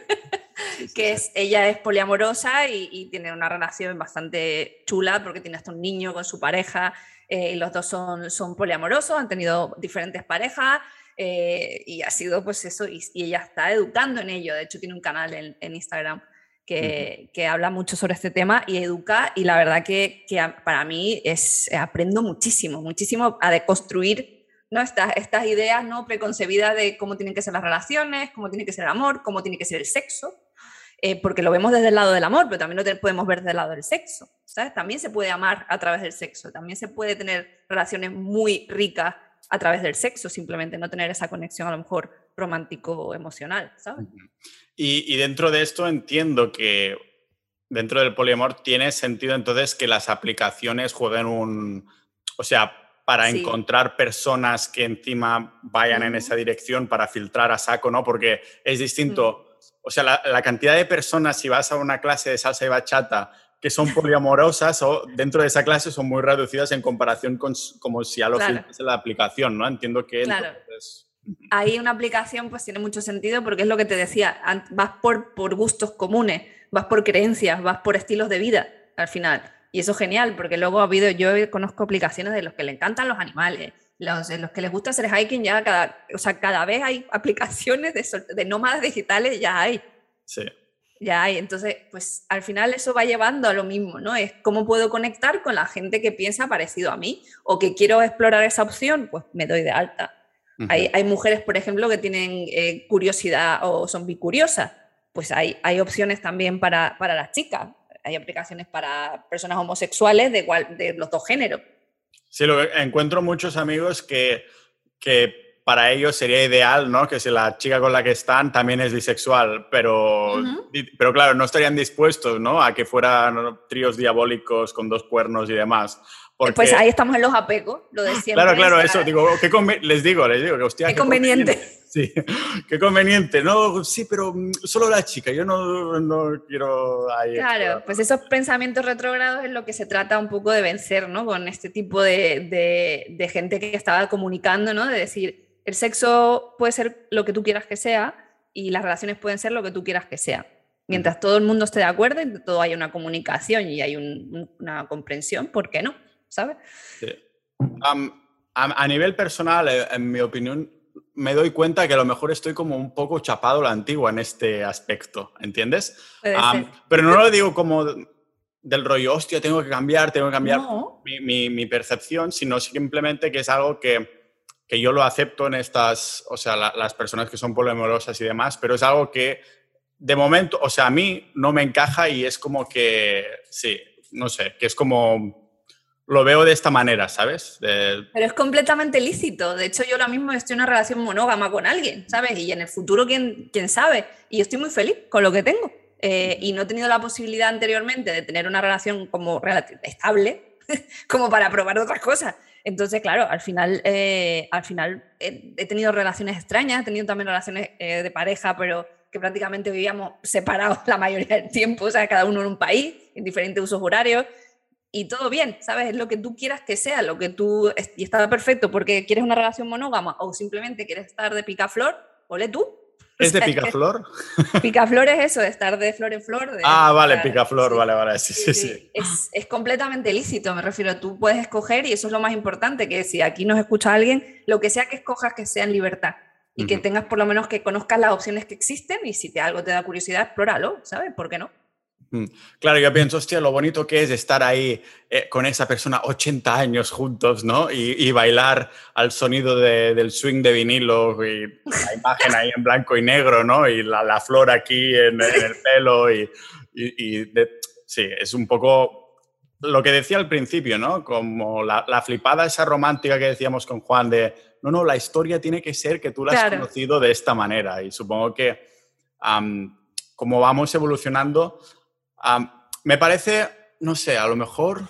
que es, ella es poliamorosa y, tiene una relación bastante chula porque tiene hasta un niño con su pareja eh, y los dos son, son poliamorosos, han tenido diferentes parejas eh, y ha sido pues eso, y, ella está educando en ello, de hecho tiene un canal en, en Instagram que, habla mucho sobre este tema y educa y la verdad que, para mí es, aprendo muchísimo, muchísimo a deconstruir ¿no? estas, estas ideas no preconcebidas de cómo tienen que ser las relaciones, cómo tiene que ser el amor, cómo tiene que ser el sexo, eh, porque lo vemos desde el lado del amor, pero también lo podemos ver desde el lado del sexo. ¿sabes? También se puede amar a través del sexo, también se puede tener relaciones muy ricas a través del sexo, simplemente no tener esa conexión a lo mejor romántico emocional, ¿sabes? Y, dentro de esto entiendo que dentro del poliamor tiene sentido entonces que las aplicaciones jueguen un... O sea, para encontrar personas que encima vayan en esa dirección para filtrar a saco, ¿no? Porque es distinto. O sea, la, cantidad de personas, si vas a una clase de salsa y bachata, que son poliamorosas o dentro de esa clase son muy reducidas en comparación con como si ya lo claro. en la aplicación, ¿no? Entiendo que ahí una aplicación pues tiene mucho sentido porque es lo que te decía, vas por, por gustos comunes, vas por creencias, vas por estilos de vida al final. Y eso es genial porque luego ha habido, yo conozco aplicaciones de los que le encantan los animales, los, los que les gusta hacer hiking ya cada, o sea, cada vez hay aplicaciones de, de nómadas digitales, ya hay. Sí. Ya hay. Entonces, pues al final eso va llevando a lo mismo, ¿no? Es cómo puedo conectar con la gente que piensa parecido a mí o que quiero explorar esa opción, pues me doy de alta. Hay, hay, mujeres, por ejemplo, que tienen eh, curiosidad o son bicuriosas. Pues hay, hay opciones también para, para las chicas. Hay aplicaciones para personas homosexuales de, igual, de los dos géneros. Sí, lo encuentro muchos amigos que, que para ellos sería ideal, ¿no? Que si la chica con la que están también es bisexual, pero, pero claro, no estarían dispuestos, ¿no? A que fueran tríos diabólicos con dos cuernos y demás. Pues ahí estamos en los apegos, lo de siempre. Claro, claro, eso, digo, ¿qué les digo, les digo, que hostia, qué, conveniente. Sí, qué conveniente. No, sí, pero mm, solo la chica, yo no, no quiero... Ahí claro, pues esos pensamientos retrógrados es lo que se trata un poco de vencer, ¿no? Con este tipo de, de, de gente que estaba comunicando, ¿no? De decir, el sexo puede ser lo que tú quieras que sea y las relaciones pueden ser lo que tú quieras que sea. Mientras todo el mundo esté de acuerdo y todo haya una comunicación y hay una comprensión, ¿por qué no? ¿Sabes? Sí. a, a, nivel personal, eh, en mi opinión, me doy cuenta que a lo mejor estoy como un poco chapado la antigua en este aspecto, ¿entiendes? pero no lo digo como del rollo, hostia, tengo que cambiar, tengo que cambiar mi, mi, percepción, sino simplemente que es algo que, que yo lo acepto en estas, o sea, las personas que son polimorosas y demás, pero es algo que de momento, o sea, a mí no me encaja y es como que, sí, no sé, que es como lo veo de esta manera, ¿sabes? Pero es completamente lícito. De hecho, yo ahora mismo estoy en una relación monógama con alguien, ¿sabes? Y en el futuro, ¿quién, quién sabe? Y estoy muy feliz con lo que tengo. Eh, y no he tenido la posibilidad anteriormente de tener una relación como estable, como para probar otras cosas. Entonces, claro, al final, eh, al final he, tenido relaciones extrañas, he tenido también relaciones eh, de pareja, pero que prácticamente vivíamos separados la mayoría del tiempo, o sea, cada uno en un país, en diferentes usos horarios y todo bien, ¿sabes? Es lo que tú quieras que sea, lo que tú... Y está perfecto porque quieres una relación monógama o simplemente quieres estar de picaflor, ole tú. ¿Es de picaflor? Picaflor es eso, de estar de flor en flor. ah, vale, picaflor, vale, vale, sí, sí, sí. Es, es, completamente lícito, me refiero. Tú puedes escoger y eso es lo más importante, que si aquí nos escucha alguien, lo que sea que escojas que sea en libertad y que tengas por lo menos que conozcas las opciones que existen y si te, algo te da curiosidad, explóralo, ¿sabes? ¿Por qué no? Mm. Claro, yo pienso, hostia, lo bonito que es estar ahí eh, con esa persona 80 años juntos, ¿no? Y, bailar al sonido del swing de vinilo y la imagen ahí en blanco y negro, ¿no? Y la, flor aquí en, el pelo y, sí, es un poco lo que decía al principio, ¿no? Como la, flipada esa romántica que decíamos con Juan de, no, no, la historia tiene que ser que tú la has conocido de esta manera y supongo que como vamos evolucionando me parece, no sé, a lo mejor,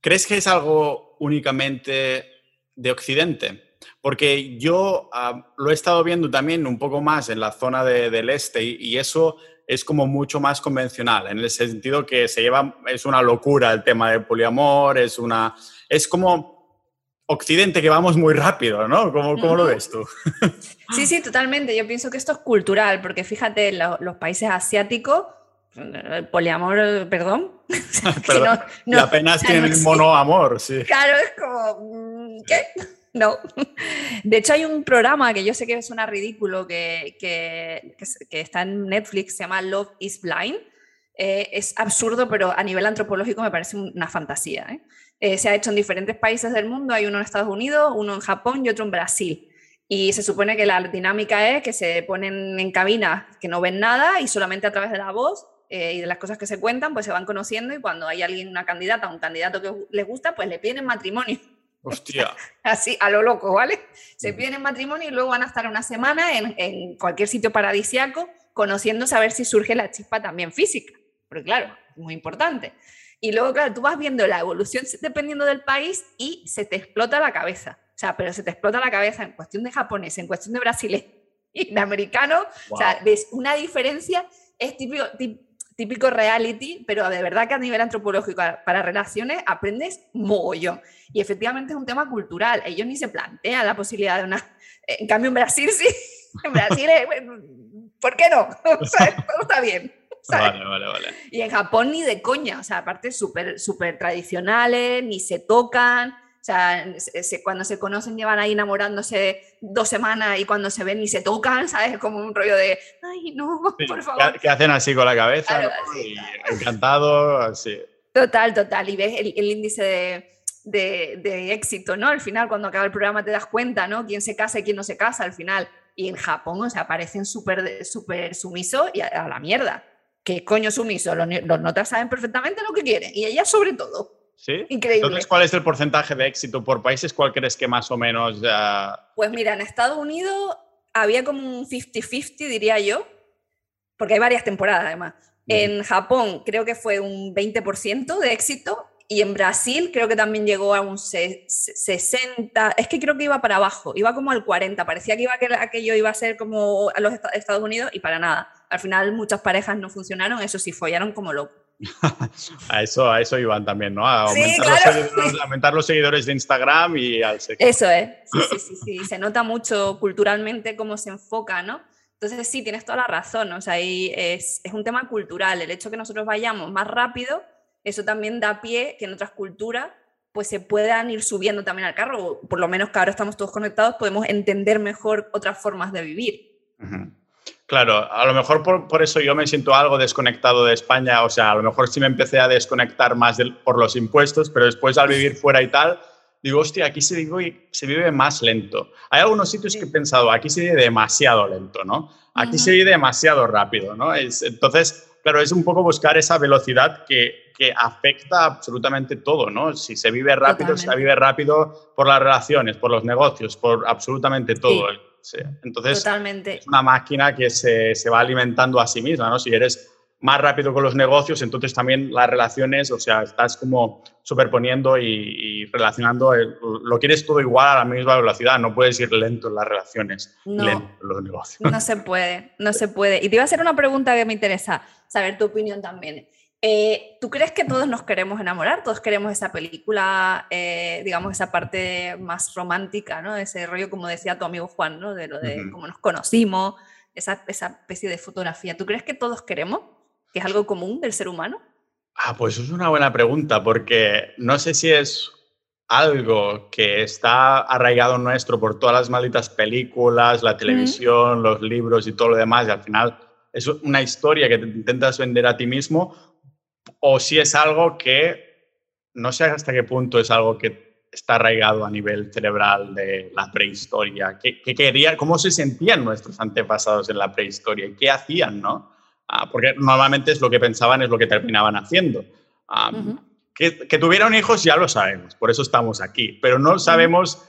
¿crees que es algo únicamente de Occidente? Porque yo lo he estado viendo también un poco más en la zona del este y, eso es como mucho más convencional, en el sentido que se lleva, es una locura el tema del poliamor, es una, es como Occidente que vamos muy rápido, ¿no? ¿Cómo, cómo lo ves tú? Sí, sí, totalmente. Yo pienso que esto es cultural, porque fíjate, los países asiáticos poliamor, perdón. no, apenas tienen monoamor, sí. Claro, es como, mm, ¿qué? No. De hecho, hay un programa que yo sé que suena ridículo, que, que, que está en Netflix, se llama Love is Blind. Eh, es absurdo, pero a nivel antropológico me parece una fantasía. ¿eh? Eh, se ha hecho en diferentes países del mundo, hay uno en Estados Unidos, uno en Japón y otro en Brasil. Y se supone que la dinámica es que se ponen en cabinas que no ven nada y solamente a través de la voz eh, y de las cosas que se cuentan, pues se van conociendo y cuando hay alguien, una candidata, un candidato que les gusta, pues le piden matrimonio. Hostia. Así, a lo loco, ¿vale? Se piden matrimonio y luego van a estar una semana en, en cualquier sitio paradisiaco conociendo a ver si surge la chispa también física. Porque claro, es muy importante. Y luego, claro, tú vas viendo la evolución dependiendo del país y se te explota la cabeza. O sea, pero se te explota la cabeza en cuestión de japonés, en cuestión de brasileño y de americano. O sea, ves una diferencia, es típico, típico reality, pero de verdad que a nivel antropológico para relaciones aprendes mogollón. Y efectivamente es un tema cultural. Ellos ni se plantean la posibilidad de una... En cambio en Brasil sí. En Brasil, ¿por qué no? O sea, todo está bien. Vale, vale, vale. Y en Japón ni de coña, o sea, aparte súper super tradicionales, ni se tocan, O sea, cuando se conocen llevan ahí enamorándose dos semanas y cuando se ven y se tocan, ¿sabes? Como un rollo de, ay, no, por favor. Que, hacen así con la cabeza, encantado, así. Total, total. Y ves el, índice de, éxito, ¿no? Al final, cuando acaba el programa te das cuenta, ¿no? Quién se casa y quién no se casa al final. Y en Japón, o sea, parecen súper súper sumisos y a, la mierda. ¿Qué coño sumiso? Los, los notas saben perfectamente lo que quieren. Y ella sobre todo. ¿Sí? Increíble. Entonces, ¿cuál es el porcentaje de éxito por países? ¿Cuál crees que más o menos ya... Pues mira, en Estados Unidos había como un 50-50, diría yo, porque hay varias temporadas además. En Japón creo que fue un 20% de éxito y en Brasil creo que también llegó a un 60, es que creo que iba para abajo, iba como al 40, parecía que iba que aquello iba a ser como a los Estados Unidos y para nada. Al final muchas parejas no funcionaron, eso sí, follaron como locos. a, eso, a eso iban también, ¿no? A aumentar, los, seguidores, de Instagram y al sexo. Eso es, sí, sí, sí, sí, se nota mucho culturalmente cómo se enfoca, ¿no? Entonces sí, tienes toda la razón, o sea, ahí es, es un tema cultural, el hecho que nosotros vayamos más rápido, eso también da pie que en otras culturas pues se puedan ir subiendo también al carro, por lo menos que ahora estamos todos conectados, podemos entender mejor otras formas de vivir. Claro, a lo mejor por, eso yo me siento algo desconectado de España, o sea, a lo mejor sí me empecé a desconectar más por los impuestos, pero después al vivir fuera y tal, digo, hostia, aquí se vive, se vive más lento. Hay algunos sitios que he pensado, aquí se vive demasiado lento, ¿no? Aquí se vive demasiado rápido, ¿no? Es, entonces, claro, es un poco buscar esa velocidad que, que afecta absolutamente todo, ¿no? Si se vive rápido, se vive rápido por las relaciones, por los negocios, por absolutamente todo. Sí. Entonces, Totalmente. es una máquina que se, se va alimentando a sí misma, ¿no? Si eres más rápido con los negocios, entonces también las relaciones, o sea, estás como superponiendo y, relacionando, lo quieres todo igual a la misma velocidad, no puedes ir lento en las relaciones, no, lento en los negocios. No se puede, no se puede. Y te iba a hacer una pregunta que me interesa saber tu opinión también. Eh, ¿Tú crees que todos nos queremos enamorar? Todos queremos esa película, eh, digamos, esa parte más romántica, ¿no? Ese rollo, como decía tu amigo Juan, ¿no? De lo de cómo nos conocimos, esa, esa especie de fotografía. ¿Tú crees que todos queremos? que es algo común del ser humano? Ah, pues es una buena pregunta, porque no sé si es algo que está arraigado nuestro por todas las malditas películas, la televisión, los libros y todo lo demás, y al final es una historia que te intentas vender a ti mismo, o si es algo que no sé hasta qué punto es algo que está arraigado a nivel cerebral de la prehistoria. ¿Qué, qué quería, ¿Cómo se sentían nuestros antepasados en la prehistoria? ¿Qué hacían, no? Ah, porque normalmente es lo que pensaban, es lo que terminaban haciendo. que, tuvieron hijos ya lo sabemos, por eso estamos aquí, pero no sabemos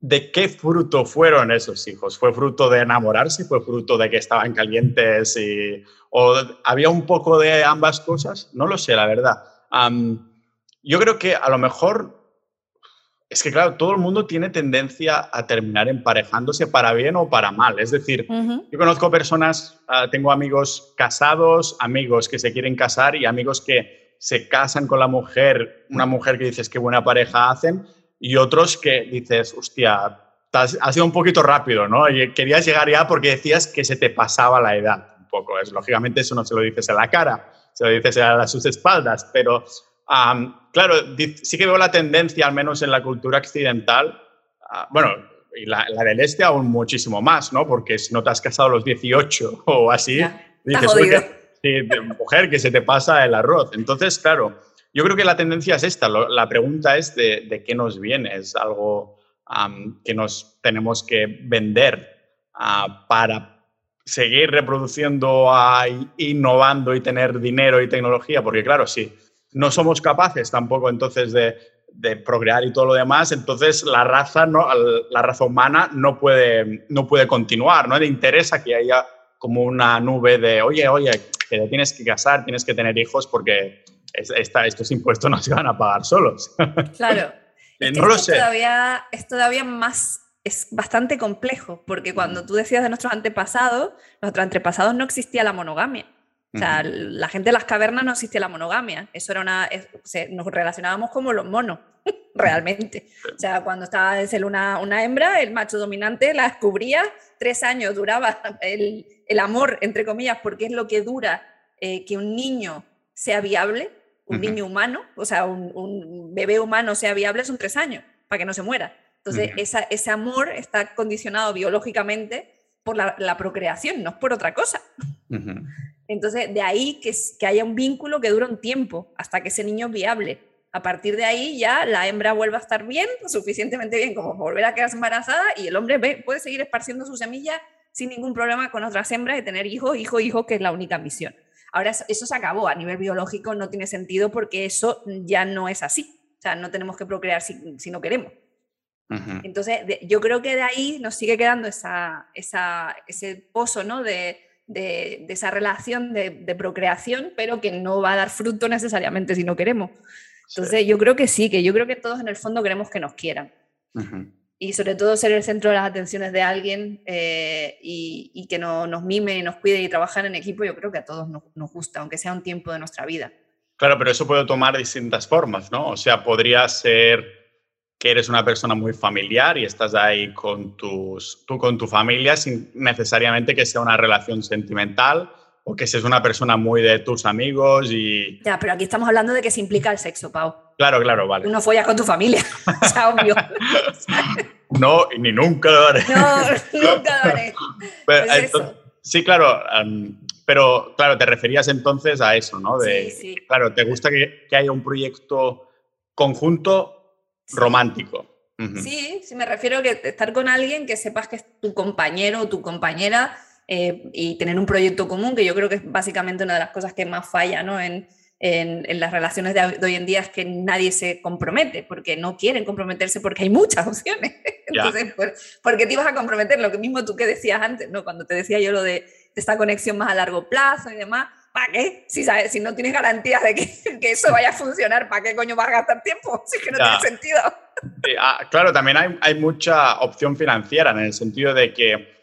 de qué fruto fueron esos hijos. ¿Fue fruto de enamorarse? ¿Fue fruto de que estaban calientes? Y, ¿O había un poco de ambas cosas? No lo sé, la verdad. yo creo que a lo mejor es que, claro, todo el mundo tiene tendencia a terminar emparejándose para bien o para mal. Es decir, yo conozco personas, ah, tengo amigos casados, amigos que se quieren casar y amigos que se casan con la mujer, una mujer que dices qué buena pareja hacen, y otros que dices, hostia, ha sido un poquito rápido, ¿no? Y querías llegar ya porque decías que se te pasaba la edad un poco. Es, lógicamente eso no se lo dices a la cara, se lo dices a sus espaldas, pero claro, sí que veo la tendencia, al menos en la cultura occidental, ah, bueno, y la, del este aún muchísimo más, ¿no? Porque si no te has casado a los 18 o así, dices, mujer, que se te pasa el arroz. Entonces, claro, yo creo que la tendencia es esta. la pregunta es de, qué nos viene. Es algo que nos tenemos que vender ah, para seguir reproduciendo, innovando y tener dinero y tecnología. Porque, claro, sí no somos capaces tampoco entonces de, de procrear y todo lo demás, entonces la raza, la raza humana no puede, no puede continuar, ¿no? Le interesa que haya como una nube de, oye, oye, que te tienes que casar, tienes que tener hijos porque estos impuestos no se van a pagar solos. Claro. no lo sé. Todavía, es todavía más, es bastante complejo, porque cuando tú decías de nuestros antepasados, nuestros antepasados no existía la monogamia. O sea, la gente de las cavernas no existía la monogamia. Eso era una. nos relacionábamos como los monos, realmente. O sea, cuando estaba en una, una hembra, el macho dominante la descubría, tres años duraba el, el amor, entre comillas, porque es lo que dura eh, que un niño sea viable, un niño humano, o sea, un, un, bebé humano sea viable, son tres años. para que no se muera. Entonces, ese amor está condicionado biológicamente por la, procreación, no es por otra cosa. Entonces, de ahí que, que haya un vínculo que dura un tiempo hasta que ese niño es viable. A partir de ahí ya la hembra vuelve a estar bien, suficientemente bien como volver a quedarse embarazada y el hombre puede seguir esparciendo su semilla sin ningún problema con otras hembras y tener hijos, hijo, hijo, que es la única misión. Ahora eso, se acabó, a nivel biológico no tiene sentido porque eso ya no es así. O sea, no tenemos que procrear si, no queremos. Entonces, yo creo que de ahí nos sigue quedando esa, ese pozo ¿no? de, esa relación de, procreación, pero que no va a dar fruto necesariamente si no queremos. Entonces, yo creo que sí, que yo creo que todos en el fondo queremos que nos quieran y sobre todo ser el centro de las atenciones de alguien eh, y, que no, nos mime, nos cuide y trabajar en equipo, yo creo que a todos nos, nos, gusta, aunque sea un tiempo de nuestra vida. Claro, pero eso puede tomar distintas formas, ¿no? O sea, podría ser que eres una persona muy familiar y estás ahí con tus, tú con tu familia sin necesariamente que sea una relación sentimental o que seas una persona muy de tus amigos y... Ya, pero aquí estamos hablando de que se implica el sexo, Pau. Claro, claro, vale. Uno follas con tu familia, o sea, obvio. no, ni nunca lo haré. No, nunca lo haré. sí, claro, pero claro, te referías entonces a eso, ¿no? De, sí, sí. Claro, te gusta que, que haya un proyecto conjunto romántico. Sí, sí, me refiero a que estar con alguien que sepas que es tu compañero o tu compañera eh, y tener un proyecto común, que yo creo que es básicamente una de las cosas que más falla ¿no? en, en, las relaciones de, hoy en día, es que nadie se compromete, porque no quieren comprometerse porque hay muchas opciones. Entonces, ¿por, qué te ibas a comprometer? Lo que mismo tú que decías antes, ¿no? cuando te decía yo lo de, esta conexión más a largo plazo y demás. ¿Para qué? Si, sabes, si no tienes garantías de que, que, eso vaya a funcionar, ¿para qué coño vas a gastar tiempo? Si es que no tiene sentido. Ah, claro, también hay, hay mucha opción financiera en el sentido de que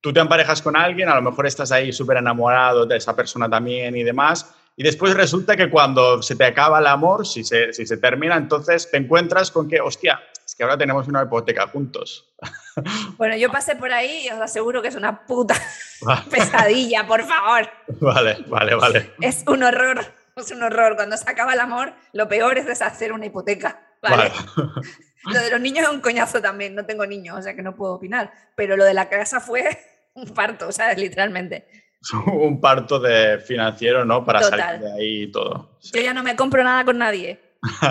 tú te emparejas con alguien, a lo mejor estás ahí súper enamorado de esa persona también y demás, y después resulta que cuando se te acaba el amor, si se, si se termina, entonces te encuentras con que, hostia, que ahora tenemos una hipoteca juntos. Bueno, yo pasé por ahí y os aseguro que es una puta pesadilla, por favor. Vale, vale, vale. Es un horror, es un horror. Cuando se acaba el amor, lo peor es deshacer una hipoteca. vale. Lo de los niños es un coñazo también, no tengo niños, o sea que no puedo opinar, pero lo de la casa fue un parto, ¿sabes? Literalmente. un parto de financiero, ¿no? Para salir de ahí y todo. Yo ya no me compro nada con nadie.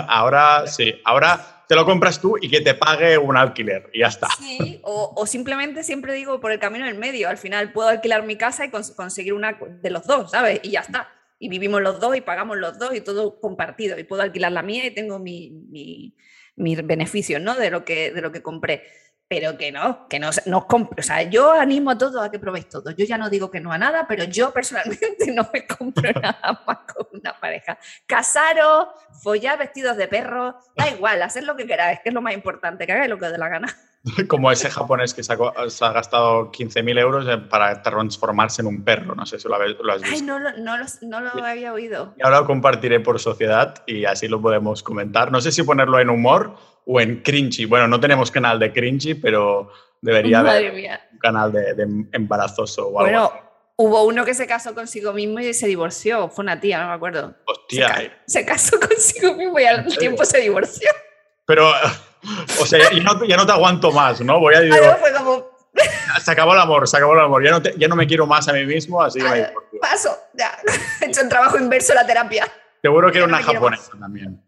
ahora sí, ahora te lo compras tú y que te pague un alquiler y ya está. Sí, o, simplemente siempre digo por el camino del medio, al final puedo alquilar mi casa y conseguir una de los dos, ¿sabes? Y ya está. Y vivimos los dos y pagamos los dos y todo compartido. Y puedo alquilar la mía y tengo mi, mi mis beneficios, ¿no? De lo que, de lo que compré. Pero que no, que no nos compre. O sea, yo animo a todos a que probéis todo. Yo ya no digo que no a nada, pero yo personalmente no me compro nada más con una pareja. Casaros, follar vestidos de perro, da igual, hacer lo que queráis, que es lo más importante, que hagáis lo que os dé la gana. Como ese japonés que se ha, gastado 15.000 euros para transformarse en un perro. No sé si lo, has visto. Ay, no, no, no lo había oído. Y ahora lo compartiré por sociedad y así lo podemos comentar. No sé si ponerlo en humor o en cringy. Bueno, no tenemos canal de cringy, pero debería haber un canal de, embarazoso o algo bueno, Hubo uno que se casó consigo mismo y se divorció. Fue una tía, no me acuerdo. Hostia. Se, se casó consigo mismo y al tiempo se divorció. Pero o sea, ya no, ya no te aguanto más, ¿no? Voy a decir. Se acabó el amor, se acabó el amor. Ya no, ya no me quiero más a mí mismo, así que Paso, ya. He hecho un trabajo inverso la terapia. Seguro que era una japonesa también.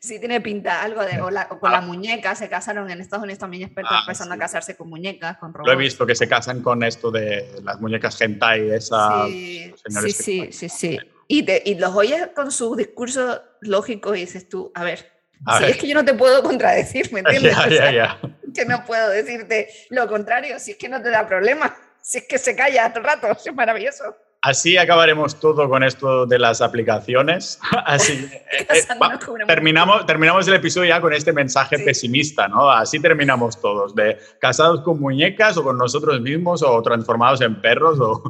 Sí, tiene pinta algo de. O, con la ah. muñeca, se casaron en Estados Unidos también expertos ah, empezando a casarse con muñecas, con robots. Lo he visto, que se casan con esto de las muñecas hentai, esas. Sí, sí, sí, sí, sí. Y, y los oyes con su discurso lógico y dices tú, a ver, si es que yo no te puedo contradecir, ¿me entiendes? Que no puedo decirte lo contrario, si es que no te da problema, si es que se calla todo el rato, es maravilloso. Así acabaremos todo con esto de las aplicaciones. Así, eh, eh, terminamos, terminamos el episodio ya con este mensaje pesimista, ¿no? Así terminamos todos, de casados con muñecas o con nosotros mismos o transformados en perros o,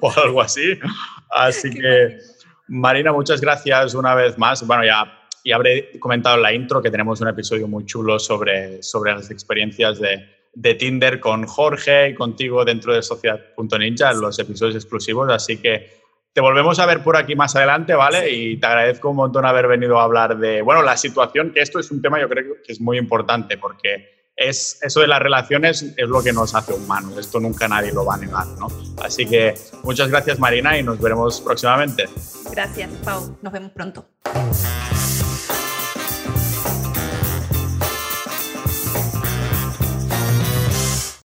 o algo así. Así que, Marina, muchas gracias una vez más. Bueno, ya y habré comentado en la intro que tenemos un episodio muy chulo sobre, sobre las experiencias de, de Tinder con Jorge y contigo dentro de Sociedad.ninja, los episodios exclusivos. Así que te volvemos a ver por aquí más adelante, ¿vale? Y te agradezco un montón haber venido a hablar de, bueno, la situación, que esto es un tema yo creo que es muy importante porque es, eso de las relaciones es lo que nos hace humanos. Esto nunca nadie lo va a negar, ¿no? Así que muchas gracias Marina y nos veremos próximamente. Gracias, Pau. Nos vemos pronto.